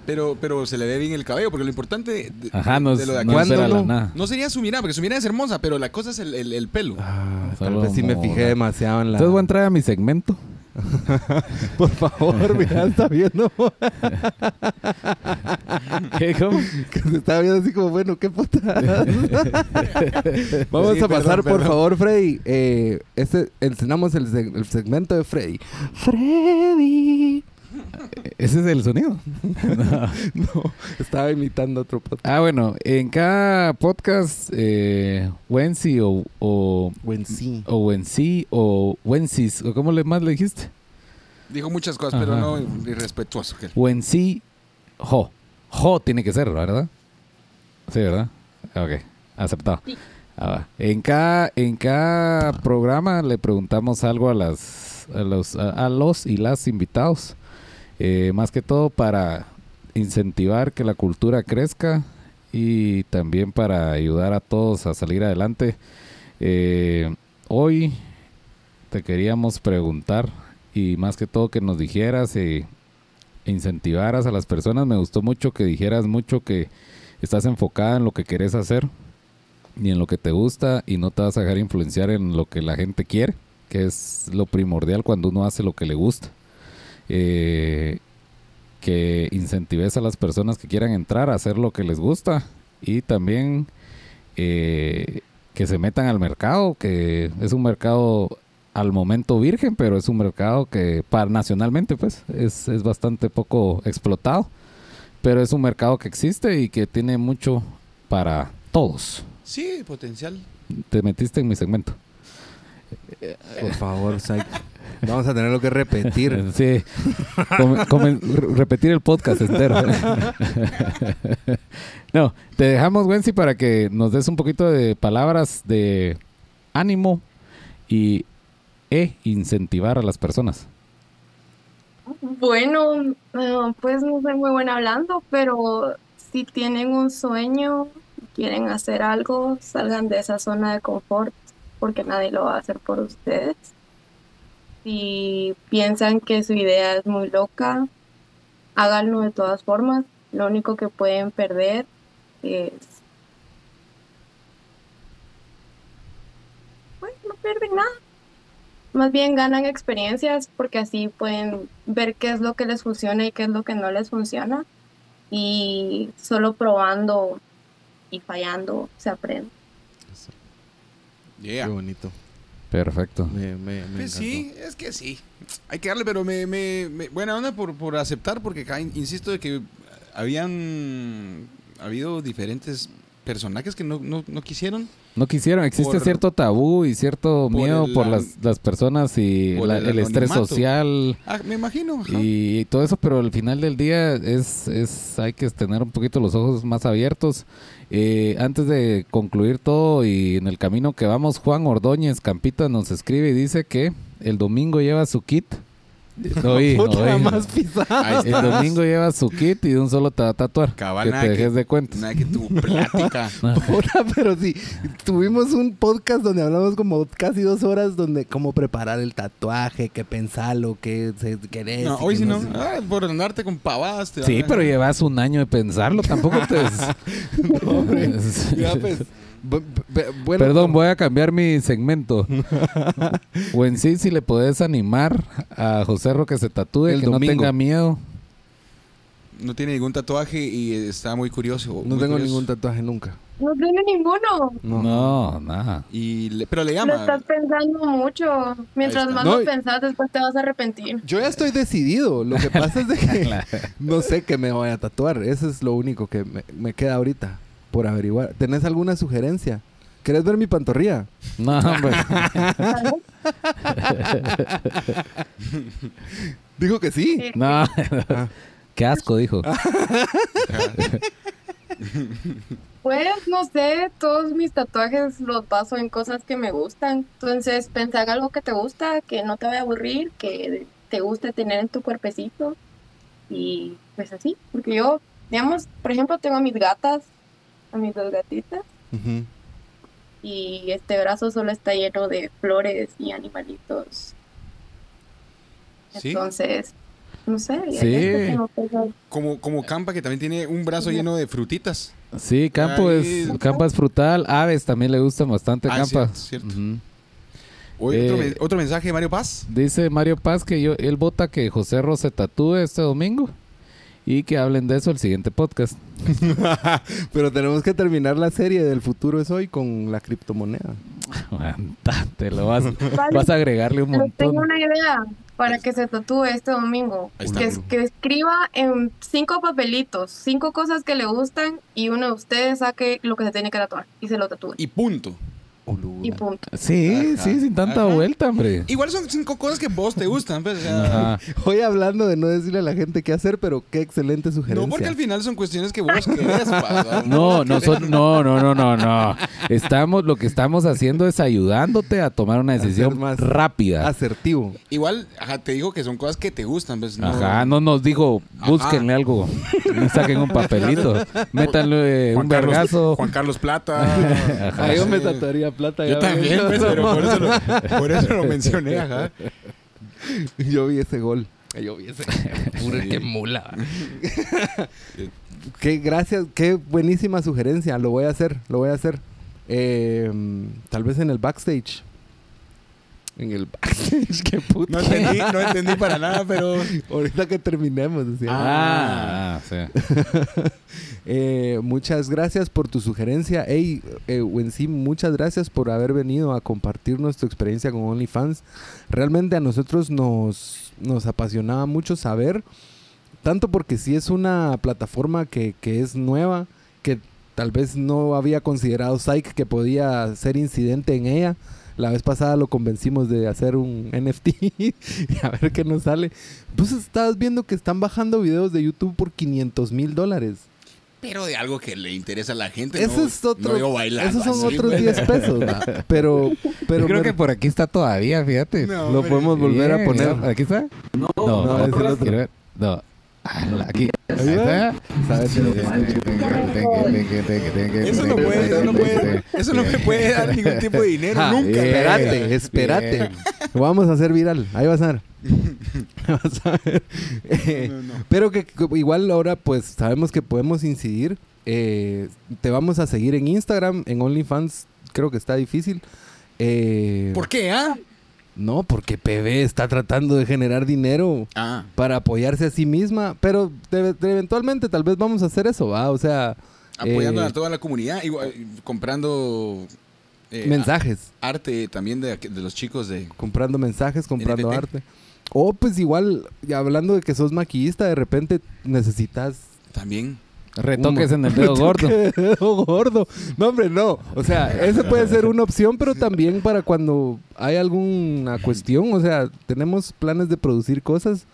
Pero, pero se le ve bien el cabello, porque lo importante de, de-
Ajá, no,
de
es-
lo de
no
acá-
¿Cuándo
espera la
no?
nada.
No sería su mirada, porque su mirada es hermosa, pero la cosa es el, el- el pelo.
ah, tal
Solo
vez sí me fijé demasiado en la...
Entonces voy a entrar a mi segmento. *laughs*
Por favor, mira, está viendo. *laughs*
¿Qué? ¿Cómo?
que se está viendo así como, bueno, qué puta. *laughs* Vamos
Sí,
a pasar,
perdón,
por
perdón.
favor, Freddy. Eh, este, el, el segmento de Freddy. Freddy.
Ese es el sonido. *laughs*
No, estaba imitando otro podcast.
Ah, bueno, en cada podcast, eh, Wensi o, o,
Buen sí.
o Wensi o Wensis, o ¿cómo le más le dijiste?
Dijo muchas cosas, pero no irrespetuoso.
Wensi Jo. Jo tiene que ser, ¿verdad? Sí, ¿verdad? Ok, aceptado.
Sí.
Ah, en, cada, en cada programa le preguntamos algo a, las, a, los, a, a los y las invitados. Eh, más que todo para incentivar que la cultura crezca y también para ayudar a todos a salir adelante. Eh, hoy te queríamos preguntar y más que todo que nos dijeras y incentivaras a las personas. Me gustó mucho que dijeras mucho que estás enfocada en lo que querés hacer y en lo que te gusta y no te vas a dejar influenciar en lo que la gente quiere, que es lo primordial cuando uno hace lo que le gusta. Eh, que incentives a las personas que quieran entrar a hacer lo que les gusta y también eh, que se metan al mercado, que es un mercado al momento virgen, pero es un mercado que para nacionalmente pues es, es bastante poco explotado, pero es un mercado que existe y que tiene mucho para todos.
Sí, potencial.
Te metiste en mi segmento.
Por favor. Vamos a tenerlo que repetir. *laughs*
Sí. Come- come- re- repetir el podcast entero. *laughs* no, te dejamos, Wency, para que nos des un poquito de palabras de ánimo y e incentivar a las personas.
Bueno, eh, pues no soy muy buena hablando, pero si tienen un sueño, quieren hacer algo, salgan de esa zona de confort, porque nadie lo va a hacer por ustedes. Si piensan que su idea es muy loca, háganlo de todas formas. Lo único que pueden perder es... Pues no pierden nada. Más bien ganan experiencias porque así pueden ver qué es lo que les funciona y qué es lo que no les funciona. Y solo probando y fallando se aprende.
Yeah.
Qué bonito.
Perfecto.
Me, me, me
Pues sí, es que sí. Hay que darle, pero me, me, me- buena onda por, por aceptar, porque insisto de que habían habido diferentes personajes que no, no, no quisieron.
No quisieron, existe
Por-
cierto tabú y cierto
por
miedo
el
por las, las personas y la-
el
el, estrés social.
Ah, me imagino. ajá.
y todo eso, pero al final del día es, es hay que tener un poquito los ojos más abiertos. Eh, antes de concluir todo y en el camino que vamos, Juan Ordóñez Campita nos escribe y dice que el domingo lleva su kit. Oí,
Puta,
oí.
más pisada.
El domingo lleva su kit y de un solo te va a tatuar.
Cabal,
que te
que-
dejes de cuentas.
Nada que tu plática. *laughs*
Puta, pero sí, tuvimos un podcast donde hablamos como casi dos horas donde cómo preparar el tatuaje, qué pensarlo, qué querés.
No, hoy sí no. Ah, por andarte con pavadas. te
Sí, pero llevas un año de pensarlo, tampoco te... *laughs*
No, hombre. *laughs* Ya, pues, bueno,
Perdón, voy a cambiar mi segmento. o en sí, si le podés animar a José Ro que se tatúe,
El
que
domingo.
no tenga miedo.
No tiene ningún tatuaje y está muy curioso.
No
muy
tengo
curioso.
ningún tatuaje nunca.
No tiene ninguno.
No, nada.
Y le- pero le
Lo
llama.
estás pensando mucho. Mientras más
No,
lo pensás, después te vas a arrepentir.
Yo ya estoy decidido. Lo que *laughs* pasa es de que no sé qué me voy a tatuar. Eso es lo único que me, me queda ahorita por averiguar. ¿Tenés alguna sugerencia? ¿Querés ver mi pantorrilla?
No, hombre. *laughs*
Dijo que sí.
No. *laughs* Qué asco, dijo. *laughs*
Pues no sé, todos mis tatuajes los baso en cosas que me gustan. Entonces, pensar algo que te gusta, que no te vaya a aburrir, que te guste tener en tu cuerpecito. Y pues así, porque yo, digamos, por ejemplo, tengo a mis gatas, a mis dos gatitas, y este brazo solo está lleno de flores y animalitos.
Sí.
Entonces, no sé,
Sí.
que
Como, como Campa, que también tiene un brazo lleno de frutitas.
Sí, campo es, campo es frutal. Aves también le gustan bastante
Ah,
campa.
cierto, otro,
Eh,
otro mensaje de Mario Paz.
Dice Mario Paz que yo, él vota que José Ro se tatúe este domingo y que hablen de eso el siguiente podcast. *laughs*
Pero tenemos que terminar la serie del futuro es hoy con la criptomoneda.
Aguanta, Te lo vas,
Vale.
vas a agregarle un
Pero tengo
montón.
una idea para que se tatúe este domingo. Que, es- que escriba en cinco papelitos, cinco cosas que le gustan y uno de ustedes saque lo que se tiene que tatuar y se lo tatúe.
Y punto.
Y punto.
Sí,
Ajá,
sí, sin tanta
ajá.
vuelta, hombre.
Igual son cinco cosas que vos te gustan. Pues,
Ajá. *laughs*
Hoy hablando de no decirle a la gente qué hacer, pero qué excelente sugerencia.
no porque al final son cuestiones que vos querés. pa,
No, no, son- no, no, no, no, no. Estamos, lo que estamos haciendo es ayudándote a tomar una decisión
más
rápida.
Asertivo.
Igual, ajá, te digo que son cosas que te gustan. Pues, no,
Ajá, no nos dijo, búsquenle algo, saquen un papelito, *laughs* métanle
Juan
un
Carlos-
vergazo.
Juan Carlos Plata. *laughs*
Ajá.
Yo me
Sí.
tatuaría plata.
Yo
ya
también, pues, pero por eso, lo, por eso lo mencioné. Ajá.
Yo vi ese gol. Yo vi ese *laughs* Pura,
Sí.
qué mula. *laughs* qué gracias, qué buenísima sugerencia. Lo voy a hacer, lo voy a hacer. Eh, tal vez en el backstage. En el backstage, *laughs* qué puto.
No entendí, no entendí para nada, pero.
Ahorita que terminemos, decía.
Ah, sí.
Eh, muchas gracias por tu sugerencia. Hey, eh, sí, muchas gracias por haber venido a compartirnos tu experiencia con OnlyFans. Realmente a nosotros nos, nos apasionaba mucho saber, tanto porque si es una plataforma que, que es nueva, que tal vez no había considerado Psych que podía ser incidente en ella. La vez pasada lo convencimos de hacer un *laughs* NFT y a ver qué nos sale. Pues estabas viendo que están bajando videos de YouTube por 500 mil dólares.
Pero de algo que le interesa a la gente.
Eso
no,
es otro.
no bailando
esos son
así,
otros
güey.
10 pesos. *laughs* Pero, pero
Yo creo que por aquí está todavía, fíjate.
No,
lo
hombre.
podemos volver a poner.
¿no? ¿Aquí está? No,
no, es el otro.
No. Aquí. Ahí
Ahí va.
está.
¿Sabes?
Eso no puede, eso no puede, eso no me puede dar ningún tipo de dinero
Ah,
nunca.
bien.
Espérate, espérate.
Bien.
Lo vamos a hacer viral. Ahí vas a ver. *laughs* Vas a ver. Eh,
No, no.
Pero que, que igual ahora pues sabemos que podemos incidir. Eh, te vamos a seguir en Instagram, en OnlyFans. Creo que está difícil. Eh,
¿Por qué, ah?
No, porque PB está tratando de generar dinero
Ah,
para apoyarse a sí misma. Pero de- de- eventualmente tal vez vamos a hacer eso, ¿va? O sea...
apoyando
eh,
a toda la comunidad, igual, comprando eh,
mensajes.
a- arte también de, de los chicos de...
comprando mensajes, comprando
NFT.
arte. O pues igual, hablando de que sos maquillista, de repente necesitas
También.
Retoques en el dedo gordo. *laughs*
dedo gordo. No, hombre, no. O sea, esa puede ser una opción, pero también para cuando hay alguna cuestión, o sea, tenemos planes de producir cosas,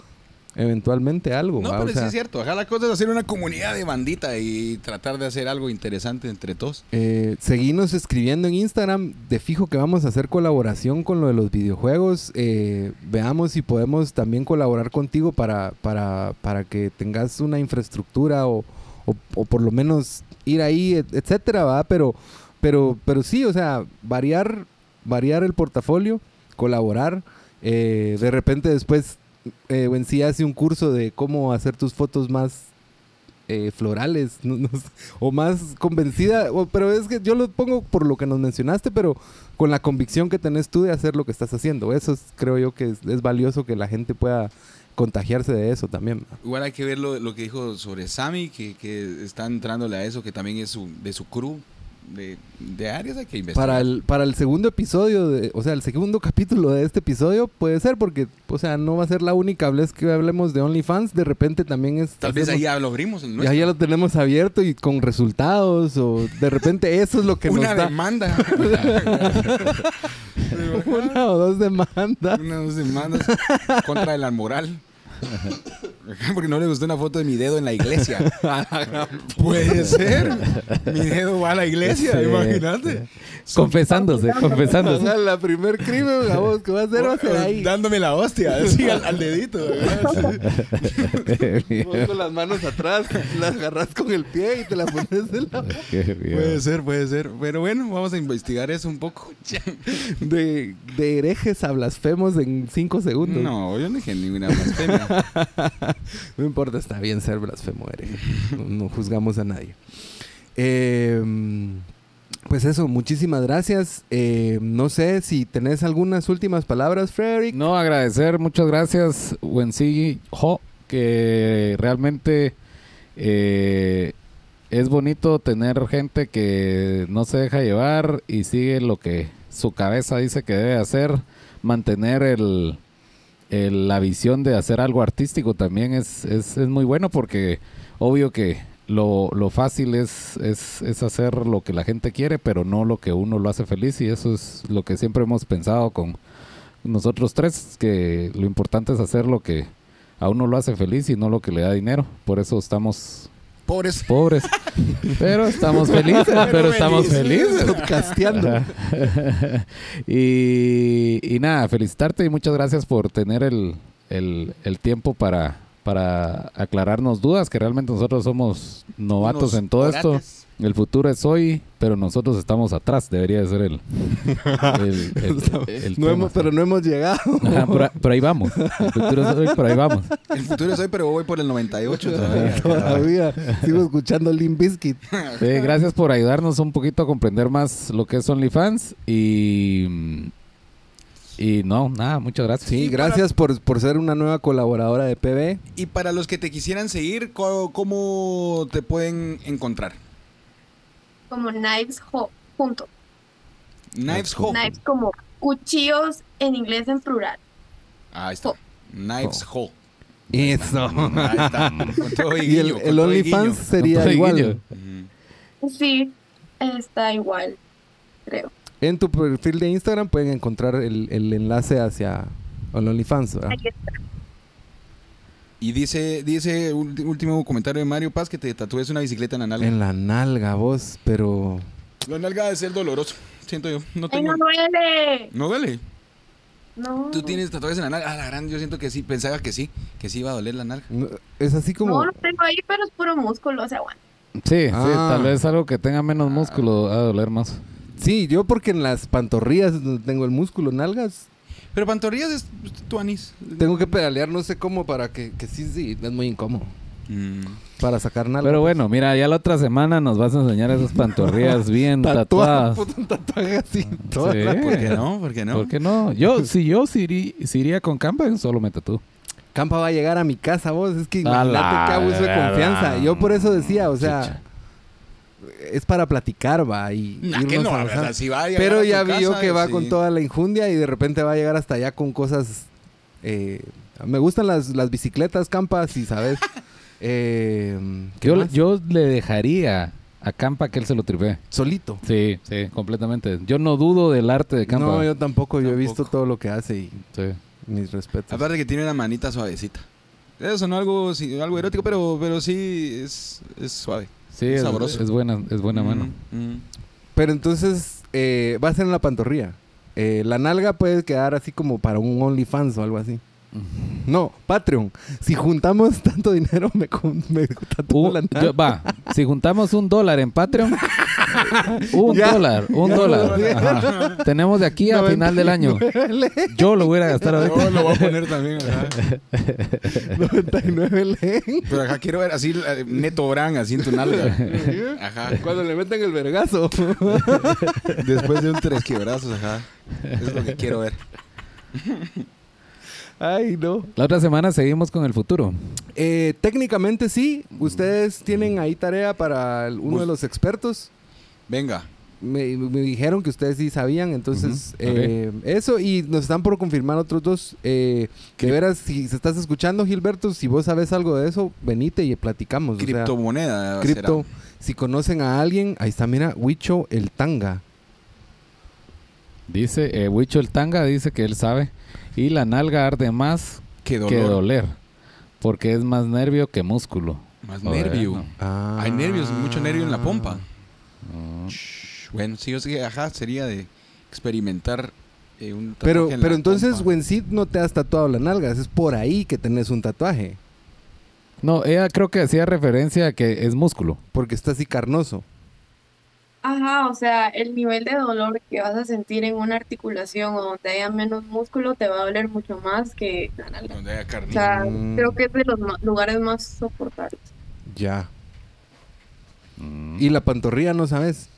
eventualmente algo.
No,
¿va?
pero
O sea,
sí es cierto. Acá la cosa es hacer una comunidad de bandita y tratar de hacer algo interesante entre todos.
Eh, seguinos escribiendo en Instagram. De fijo que vamos a hacer colaboración con lo de los videojuegos. Eh, veamos si podemos también colaborar contigo para, para, para que tengas una infraestructura o, o- o por lo menos ir ahí, et- etcétera, ¿va? Pero, pero, pero sí, o sea, variar, variar el portafolio, colaborar. eh, de repente después eh, en sí hace un curso de cómo hacer tus fotos más eh, florales *laughs* o más convencida, o- pero es que yo lo pongo por lo que nos mencionaste, pero con la convicción que tenés tú de hacer lo que estás haciendo. Eso es, creo yo que es valioso que la gente pueda contagiarse de eso también.
Igual hay que ver lo, lo que dijo sobre Sammy, que, que está entrándole a eso, que también es su, de su crew de, de áreas. Hay que investigar.
Para el, para el segundo episodio, de, o sea, el segundo *laughs* capítulo de este episodio puede ser porque, o sea, no va a ser la única vez que hablemos de OnlyFans. De repente también es...
Tal vez ahí ya lo abrimos. el
ya,
nuestro.
ya lo tenemos abierto y con resultados o de repente *laughs* eso es lo que
Una
nos da
demanda. *laughs*
una o dos demandas.
Una dos demandas contra la moral. *laughs* Porque no le gustó una foto de mi dedo en la iglesia. *laughs* Puede ser. Mi dedo va a la iglesia,
Sí.
imagínate.
confesándose,
O
confesándose.
sea, la primer crimen, a vos, que va a hacer va a ser ahí.
Dándome la hostia, así al, al dedito.
Vos con las manos atrás, las agarras con el pie y te la pones en la
puede ser, puede ser. Pero bueno, vamos a investigar eso un poco. *laughs*
de, de herejes a blasfemos en cinco segundos.
No, yo no dije ninguna blasfemia.
No importa, está bien ser blasfemo. No, no juzgamos a nadie. Eh, pues eso, muchísimas gracias. Eh, no sé si tenés algunas últimas palabras, Frederick.
No, agradecer, muchas gracias, Wensi Ho, que realmente eh, es bonito tener gente que no se deja llevar y sigue lo que su cabeza dice que debe hacer, mantener el, el- la visión de hacer algo artístico también es, es, es muy bueno porque obvio que lo, lo fácil es, es, es hacer lo que la gente quiere, pero no lo que uno lo hace feliz y eso es lo que siempre hemos pensado con nosotros tres, que lo importante es hacer lo que a uno lo hace feliz y no lo que le da dinero. Por eso estamos
Pobres.
pobres, *laughs* pero estamos felices, pero estamos felices.
Podcasteando. *laughs*
Y, y nada, felicitarte y muchas gracias por tener el, el- el tiempo para, para aclararnos dudas, que realmente nosotros somos novatos
Unos
en todo esto. El futuro es hoy, pero nosotros estamos atrás, debería de ser el, *laughs* el, el- el
No
tema.
hemos, pero no hemos llegado.
Ajá, por, ahí- vamos. El futuro es hoy, por ahí vamos.
El futuro es hoy, pero voy por el 98 todavía. *laughs*
Todavía sigo escuchando Limp Bizkit.
Sí, gracias por ayudarnos un poquito a comprender más lo que es OnlyFans y, Y no, nada, muchas gracias.
Sí,
Y
gracias por, por ser una nueva colaboradora de PB.
Y para los que te quisieran seguir, ¿cómo te pueden encontrar?
Como Knives Ho, junto.
Knives Ho.
Knives como cuchillos en inglés en plural.
Ahí está. Knives Ho.
Eso.
Ahí está. Con todo y *laughs*
y el, OnlyFans sería igual.
guiño.
Sí, está igual, creo.
En tu perfil de Instagram pueden encontrar el, el enlace hacia el OnlyFans. ¿verdad?
Ahí está.
Y dice, dice, último comentario de Mario Paz, que te tatúes una bicicleta en la nalga.
En la nalga, vos, pero...
La nalga debe ser doloroso, siento yo. No
¡Ay,
tengo...
no duele!
¿No duele?
No.
¿Tú tienes tatuajes en la nalga? Ah, la gran, yo siento que sí, pensaba que sí, que sí iba a doler la nalga.
no, Es así como...
No, lo tengo ahí, pero es puro músculo, se aguanta.
Sí, sí,
Ah.
tal vez algo que tenga menos músculo va a doler más.
Sí, yo porque en las pantorrillas donde tengo el músculo, nalgas,
Pero pantorrillas es tu anís.
tengo que pedalear no sé cómo para que, que sí, sí, es muy incómodo.
Mm.
Para sacar nalgas.
Pero bueno, mira, ya la otra semana nos vas a enseñar esas pantorrillas *laughs* bien
Tatuado,
tatuadas.
puto, un tatuaje así. toda
Sí.
la-
¿Por qué no? ¿Por qué no?
¿Por qué no? Yo, si yo si iría, si iría con Campa, solo me tatúo.
Campa va a llegar a mi casa, vos. Es que imagínate qué abuso de confianza. Yo por eso decía, o sea,
Chicha.
Es para platicar, va. Y
Nah,
irnos
que no,
a
sea, si va a
Pero ya vi yo
casa,
que va
sí.
con toda la injundia y de repente va a llegar hasta allá con cosas. eh, me gustan las, las bicicletas, Campa, si sabes. *laughs* Eh, ¿qué
Yo, yo le dejaría a Campa que él se lo tripee.
Solito.
Sí, sí, completamente. Yo no dudo del arte de Campa.
No, yo tampoco. Yo he visto todo lo que hace y
Sí.
mis respetos.
Aparte que tiene una manita suavecita. Eso no algo, sí, algo erótico, pero, pero sí es, es suave.
Sí,
Es sabroso.
es buena, es buena mano.
Mm, mm.
Pero entonces eh, va a ser en la pantorrilla. Eh, la nalga puede quedar así como para un OnlyFans o algo así. No, Patreon. Si juntamos *laughs* tanto dinero, me, me tatúo
Un-
la nalga.
yo- va, si juntamos un dólar en Patreon, *laughs* un
Ya,
dólar, un dólar. Ajá. Tenemos de aquí a final del año.
99
Yo lo voy a gastar ahorita.
Yo lo voy a poner también. ajá.
99 leen.
Pero acá quiero ver así eh, neto Bran, así en tu nalga. *laughs* Ajá.
Cuando le meten el vergazo.
Después de un tres quebrazos, ajá. Eso es lo que quiero ver.
Ay, no.
La otra semana seguimos con el futuro.
Eh, técnicamente sí. Ustedes tienen ahí tarea para el- uno
Bus-
de los expertos.
Venga.
Me, me dijeron que ustedes sí sabían, entonces eh, eso y nos están por confirmar otros dos. Eh, de veras, si se estás escuchando, Gilberto, si vos sabes algo de eso, venite y platicamos. o sea,
Criptomoneda.
cripto.
será.
Si conocen a alguien, ahí está, mira, Huicho el Tanga.
Dice, eh, Huicho el Tanga dice que él sabe. Y la nalga arde más que doler. Porque es más nervio que músculo.
Más
Joder,
nervio.
no.
Ah.
Hay nervios, mucho nervio en la pompa.
No.
Bueno, sí, yo sé que, ajá, sería de experimentar eh, un tatuaje
Pero,
en
pero
la
entonces. Wensit, no te has tatuado la nalga, es por ahí que tenés un tatuaje,
No, ella creo que hacía referencia a que es músculo.
porque está así carnoso.
Ajá, o sea, el nivel de dolor que vas a sentir en una articulación o donde haya menos músculo te va a doler mucho más que.
Donde haya
O
carnita.
sea,
Mm.
creo que es de los lugares más soportables.
Ya.
Mm.
Y la pantorrilla, ¿no sabes?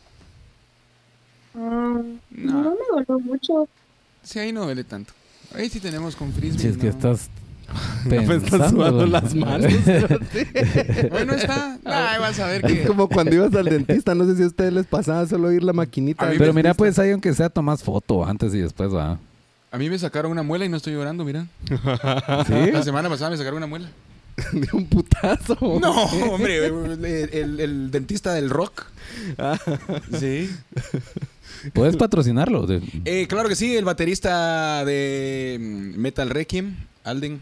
Ah,
No.
no me dolió mucho.
Sí, ahí no duele tanto. Ahí sí tenemos con frisbee.
Si es que
no.
estás
me están sudando las manos. *laughs*
Bueno, está. Ay, vas a ver
es
que.
como cuando ibas al dentista, no sé si a ustedes les pasaba solo oír la maquinita.
Pero mira, pues ahí aunque sea tomas foto antes y después va.
A mí me sacaron una muela y no estoy llorando, mira. *laughs*
¿Sí?
La semana pasada me sacaron una muela. *laughs*
de un putazo.
No, hombre, el, el- el dentista del rock. Sí.
Puedes patrocinarlo.
Eh, claro que sí, el baterista de mm, Metal Requiem, Alden,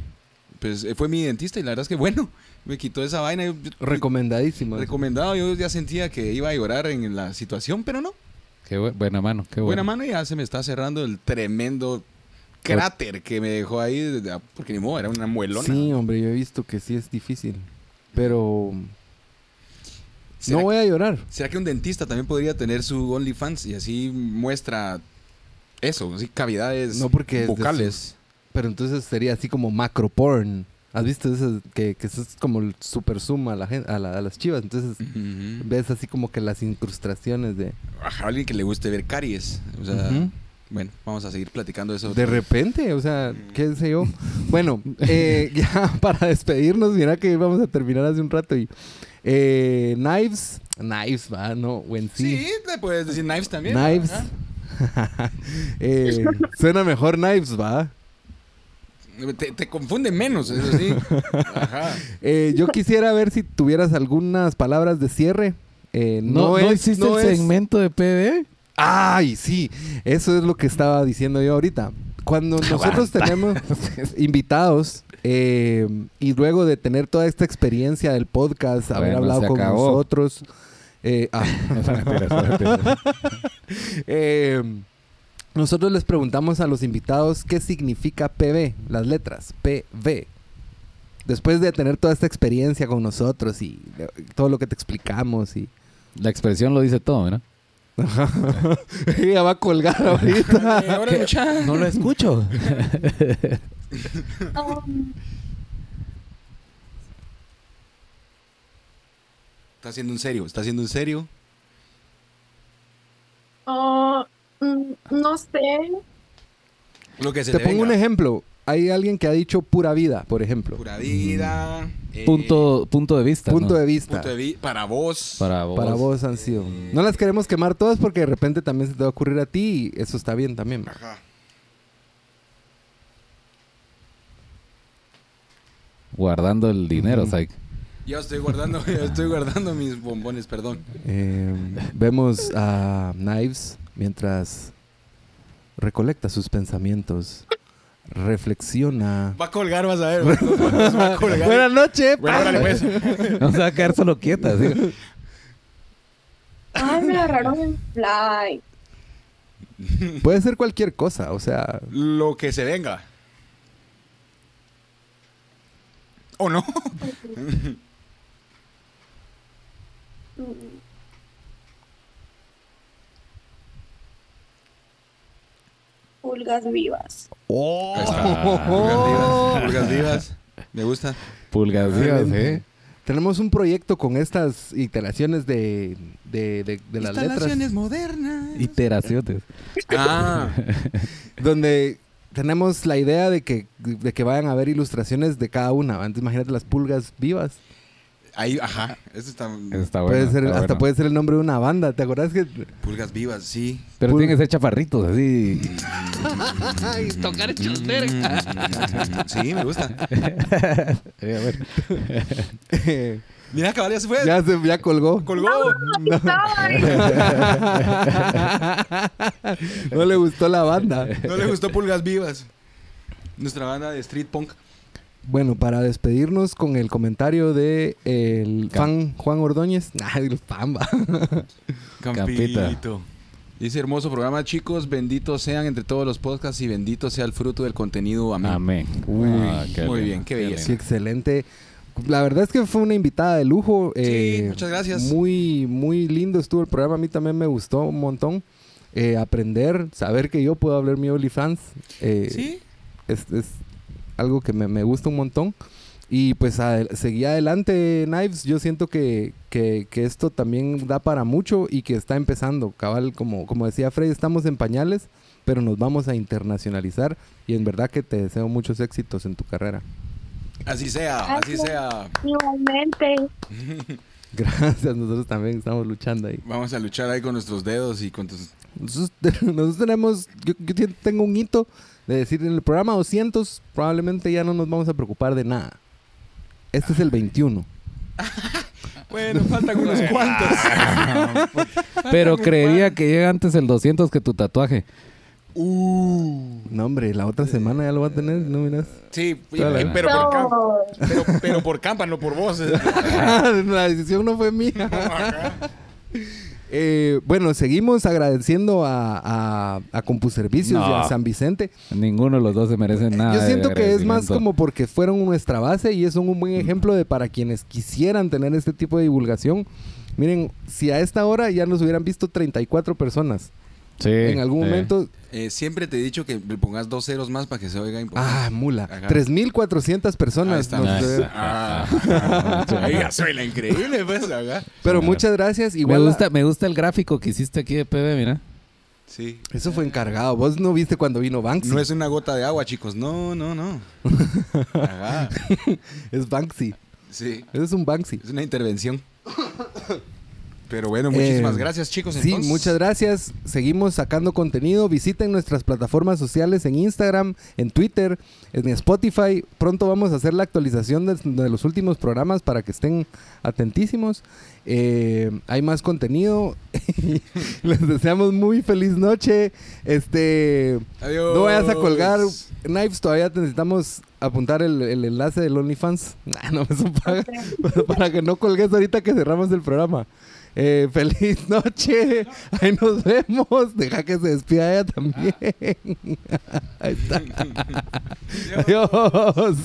pues eh, fue mi dentista y la verdad es que bueno, *laughs* me quitó esa vaina. Yo-
Recomendadísimo.
recomendado, yo ya sentía que iba a llorar en la situación, pero no.
Qué bu- buena mano, qué
Buena
buena.
mano y ya se me está cerrando el tremendo cráter que me dejó ahí, porque ni modo, era una muelona.
Sí, hombre, yo he visto que sí es difícil. Pero
¿Será,
no voy a llorar.
será que un dentista también podría tener su OnlyFans y así muestra eso, así cavidades
No, porque
vocales?
Pero entonces sería así como macro porn. ¿Has visto eso? Que, que eso es como el super zoom a, la a, la- a las chivas. Entonces ves así como que las incrustaciones de...
Ajá, alguien que le guste ver caries. O sea. Bueno, vamos a seguir platicando eso.
De repente, o sea, qué sé yo. Bueno, eh, *laughs* ya para despedirnos, mira que vamos a terminar hace un rato y eh, Knives, Knives, va, no, When
Sí, le puedes decir knives también.
Knives. *laughs* Eh, suena mejor Knives, va.
Te, te confunde menos, eso sí. *laughs* Ajá.
Eh, yo quisiera ver si tuvieras algunas palabras de cierre. Eh,
¿No,
no,
no
es,
existe
no
el
es-
segmento de PB?
Ay, sí, eso es lo que estaba diciendo yo ahorita. Cuando *laughs* nosotros tenemos *laughs* invitados eh, y luego de tener toda esta experiencia del podcast, haber
Bueno,
hablado con
acabó.
nosotros, eh, ah, eh, nosotros les preguntamos a los invitados qué significa PB, las letras PB. Después de tener toda esta experiencia con nosotros y todo lo que te explicamos y
La expresión lo dice todo, ¿verdad? *laughs*
ella va a colgar ahorita. *laughs*
Eh,
No lo escucho. *laughs*
Um,
Está haciendo un serio, está haciendo un serio.
oh, no sé.
Lo que se
Te
te,
pongo un ejemplo. Hay alguien que ha dicho pura vida, por ejemplo.
Pura vida. eh,
punto, punto de vista.
Punto
¿no?
de vista.
punto de vi- para vos.
Para vos.
Para vos han sido. No las queremos quemar todas porque de repente también se te va a ocurrir a ti y eso está bien también.
Ajá.
Guardando el dinero,
Ujú.
Saik.
Yo estoy guardando, *laughs* yo estoy guardando mis bombones, perdón.
Eh, vemos a Knives mientras recolecta sus pensamientos, reflexiona.
Va a colgar, vas a ver. Va a *laughs* colgar.
Buenas noches.
Pues.
No se va a quedar solo quieta. ¿sí?
Ay, me agarraron en fly.
Puede ser cualquier cosa, o sea,
Lo que se venga. ¿O no? *laughs* *laughs*
Pulgas vivas.
Está. *laughs* Pulgas divas. Pulgas divas. Me gusta.
Pulgas vivas. ¿eh?
tenemos un proyecto con estas iteraciones de, de, de- de las letras.
Instalaciones modernas.
Iteraciones.
Ah, *laughs*
donde tenemos la idea de que, de que vayan a haber ilustraciones de cada una. Antes imagínate las pulgas vivas.
Ahí, ajá. Eso está.
Eso está
puede
bueno.
ser,
está
hasta
bueno.
puede ser el nombre de una banda. ¿Te acuerdas que
Pulgas vivas, sí.
Pero
Pul-
tienen que ser chaparritos, así.
tocar *laughs*
Sí, me gusta. *laughs*
Eh. *laughs*
Mira, cabal, ya se fue.
ya se ya colgó.
Colgó.
No le gustó la banda.
No le gustó Pulgas vivas. Nuestra banda de street punk.
Bueno, para despedirnos con el comentario de el
Cam-
fan Juan Ordóñez. *laughs* Ay, el fan va.
Campita.
Campito. Dice hermoso programa, chicos. Benditos sean entre todos los podcasts y bendito sea el fruto del contenido. Amén.
Amén.
Uy,
Ah, qué
muy
lindo,
bien, qué belleza.
Sí, excelente. La verdad es que fue una invitada de lujo. eh,
muchas gracias.
Muy, muy lindo estuvo el programa. A mí también me gustó un montón. Eh, aprender, saber que yo puedo hablar mi OnlyFans. eh,
Sí.
es, es algo que me, me gusta un montón. Y pues adel- seguí adelante, Knives. Yo siento que, que, que esto también da para mucho y que está empezando. Cabal, como, como decía Freddy, estamos en pañales, pero nos vamos a internacionalizar. Y en verdad que te deseo muchos éxitos en tu carrera.
Así sea, así sea.
Igualmente. *laughs*
Gracias, nosotros también estamos luchando ahí.
Vamos a luchar ahí con nuestros dedos y con tus...
Nosotros, nosotros tenemos, yo, yo te- tengo un hito de decir en el programa 200 probablemente ya no nos vamos a preocupar de nada. Este es el 21. *laughs*
Bueno, faltan unos cuantos. *laughs*
Pero creería que llega antes el 200 que tu tatuaje.
Uh.
No, hombre, la otra semana ya lo va a tener, ¿no miras?
Sí, y- pero, por campa, pero, pero por campa, no por vos. *laughs*
la decisión no fue mía. Eh, bueno, seguimos agradeciendo a, a, a Compuservicios y a San Vicente.
Ninguno de los dos se merece nada.
Yo siento que es más como porque fueron nuestra base y es un buen ejemplo de para quienes quisieran tener este tipo de divulgación. Miren, si a esta hora ya nos hubieran visto 34 personas,
Sí,
en algún momento,
Eh, siempre te he dicho que le pongas dos ceros más para que se oiga importante.
ah, mula,
Ajá.
3.400
Ahí
personas.
está.
nos-
Nice.
Ah, ahí ya suena increíble, pues, acá.
pero
Sí.
muchas gracias.
Me
Igual
gusta, me gusta el gráfico que hiciste aquí de PB, mira.
Sí.
Eso fue encargado. Vos no viste cuando vino Banksy.
No es una gota de agua, chicos. No, no, no. *laughs*
Es Banksy.
Sí.
Ese es un Banksy.
Es una intervención. *laughs* Pero bueno, muchísimas
Eh,
gracias, chicos.
Sí,
entonces.
muchas gracias. Seguimos sacando contenido. Visiten nuestras plataformas sociales en Instagram, en Twitter, en Spotify. Pronto vamos a hacer la actualización de, de los últimos programas para que estén atentísimos. Eh, hay más contenido. *laughs* Les deseamos muy feliz noche. Este,
Adiós.
no vayas a colgar. Knives, todavía te necesitamos apuntar el, el enlace del OnlyFans. *laughs* Nah, no me son paga. para que no colgues ahorita que cerramos el programa. Eh, feliz noche. Ahí nos vemos. Deja que se despida ella también. *laughs* Ahí está. *laughs* Adiós.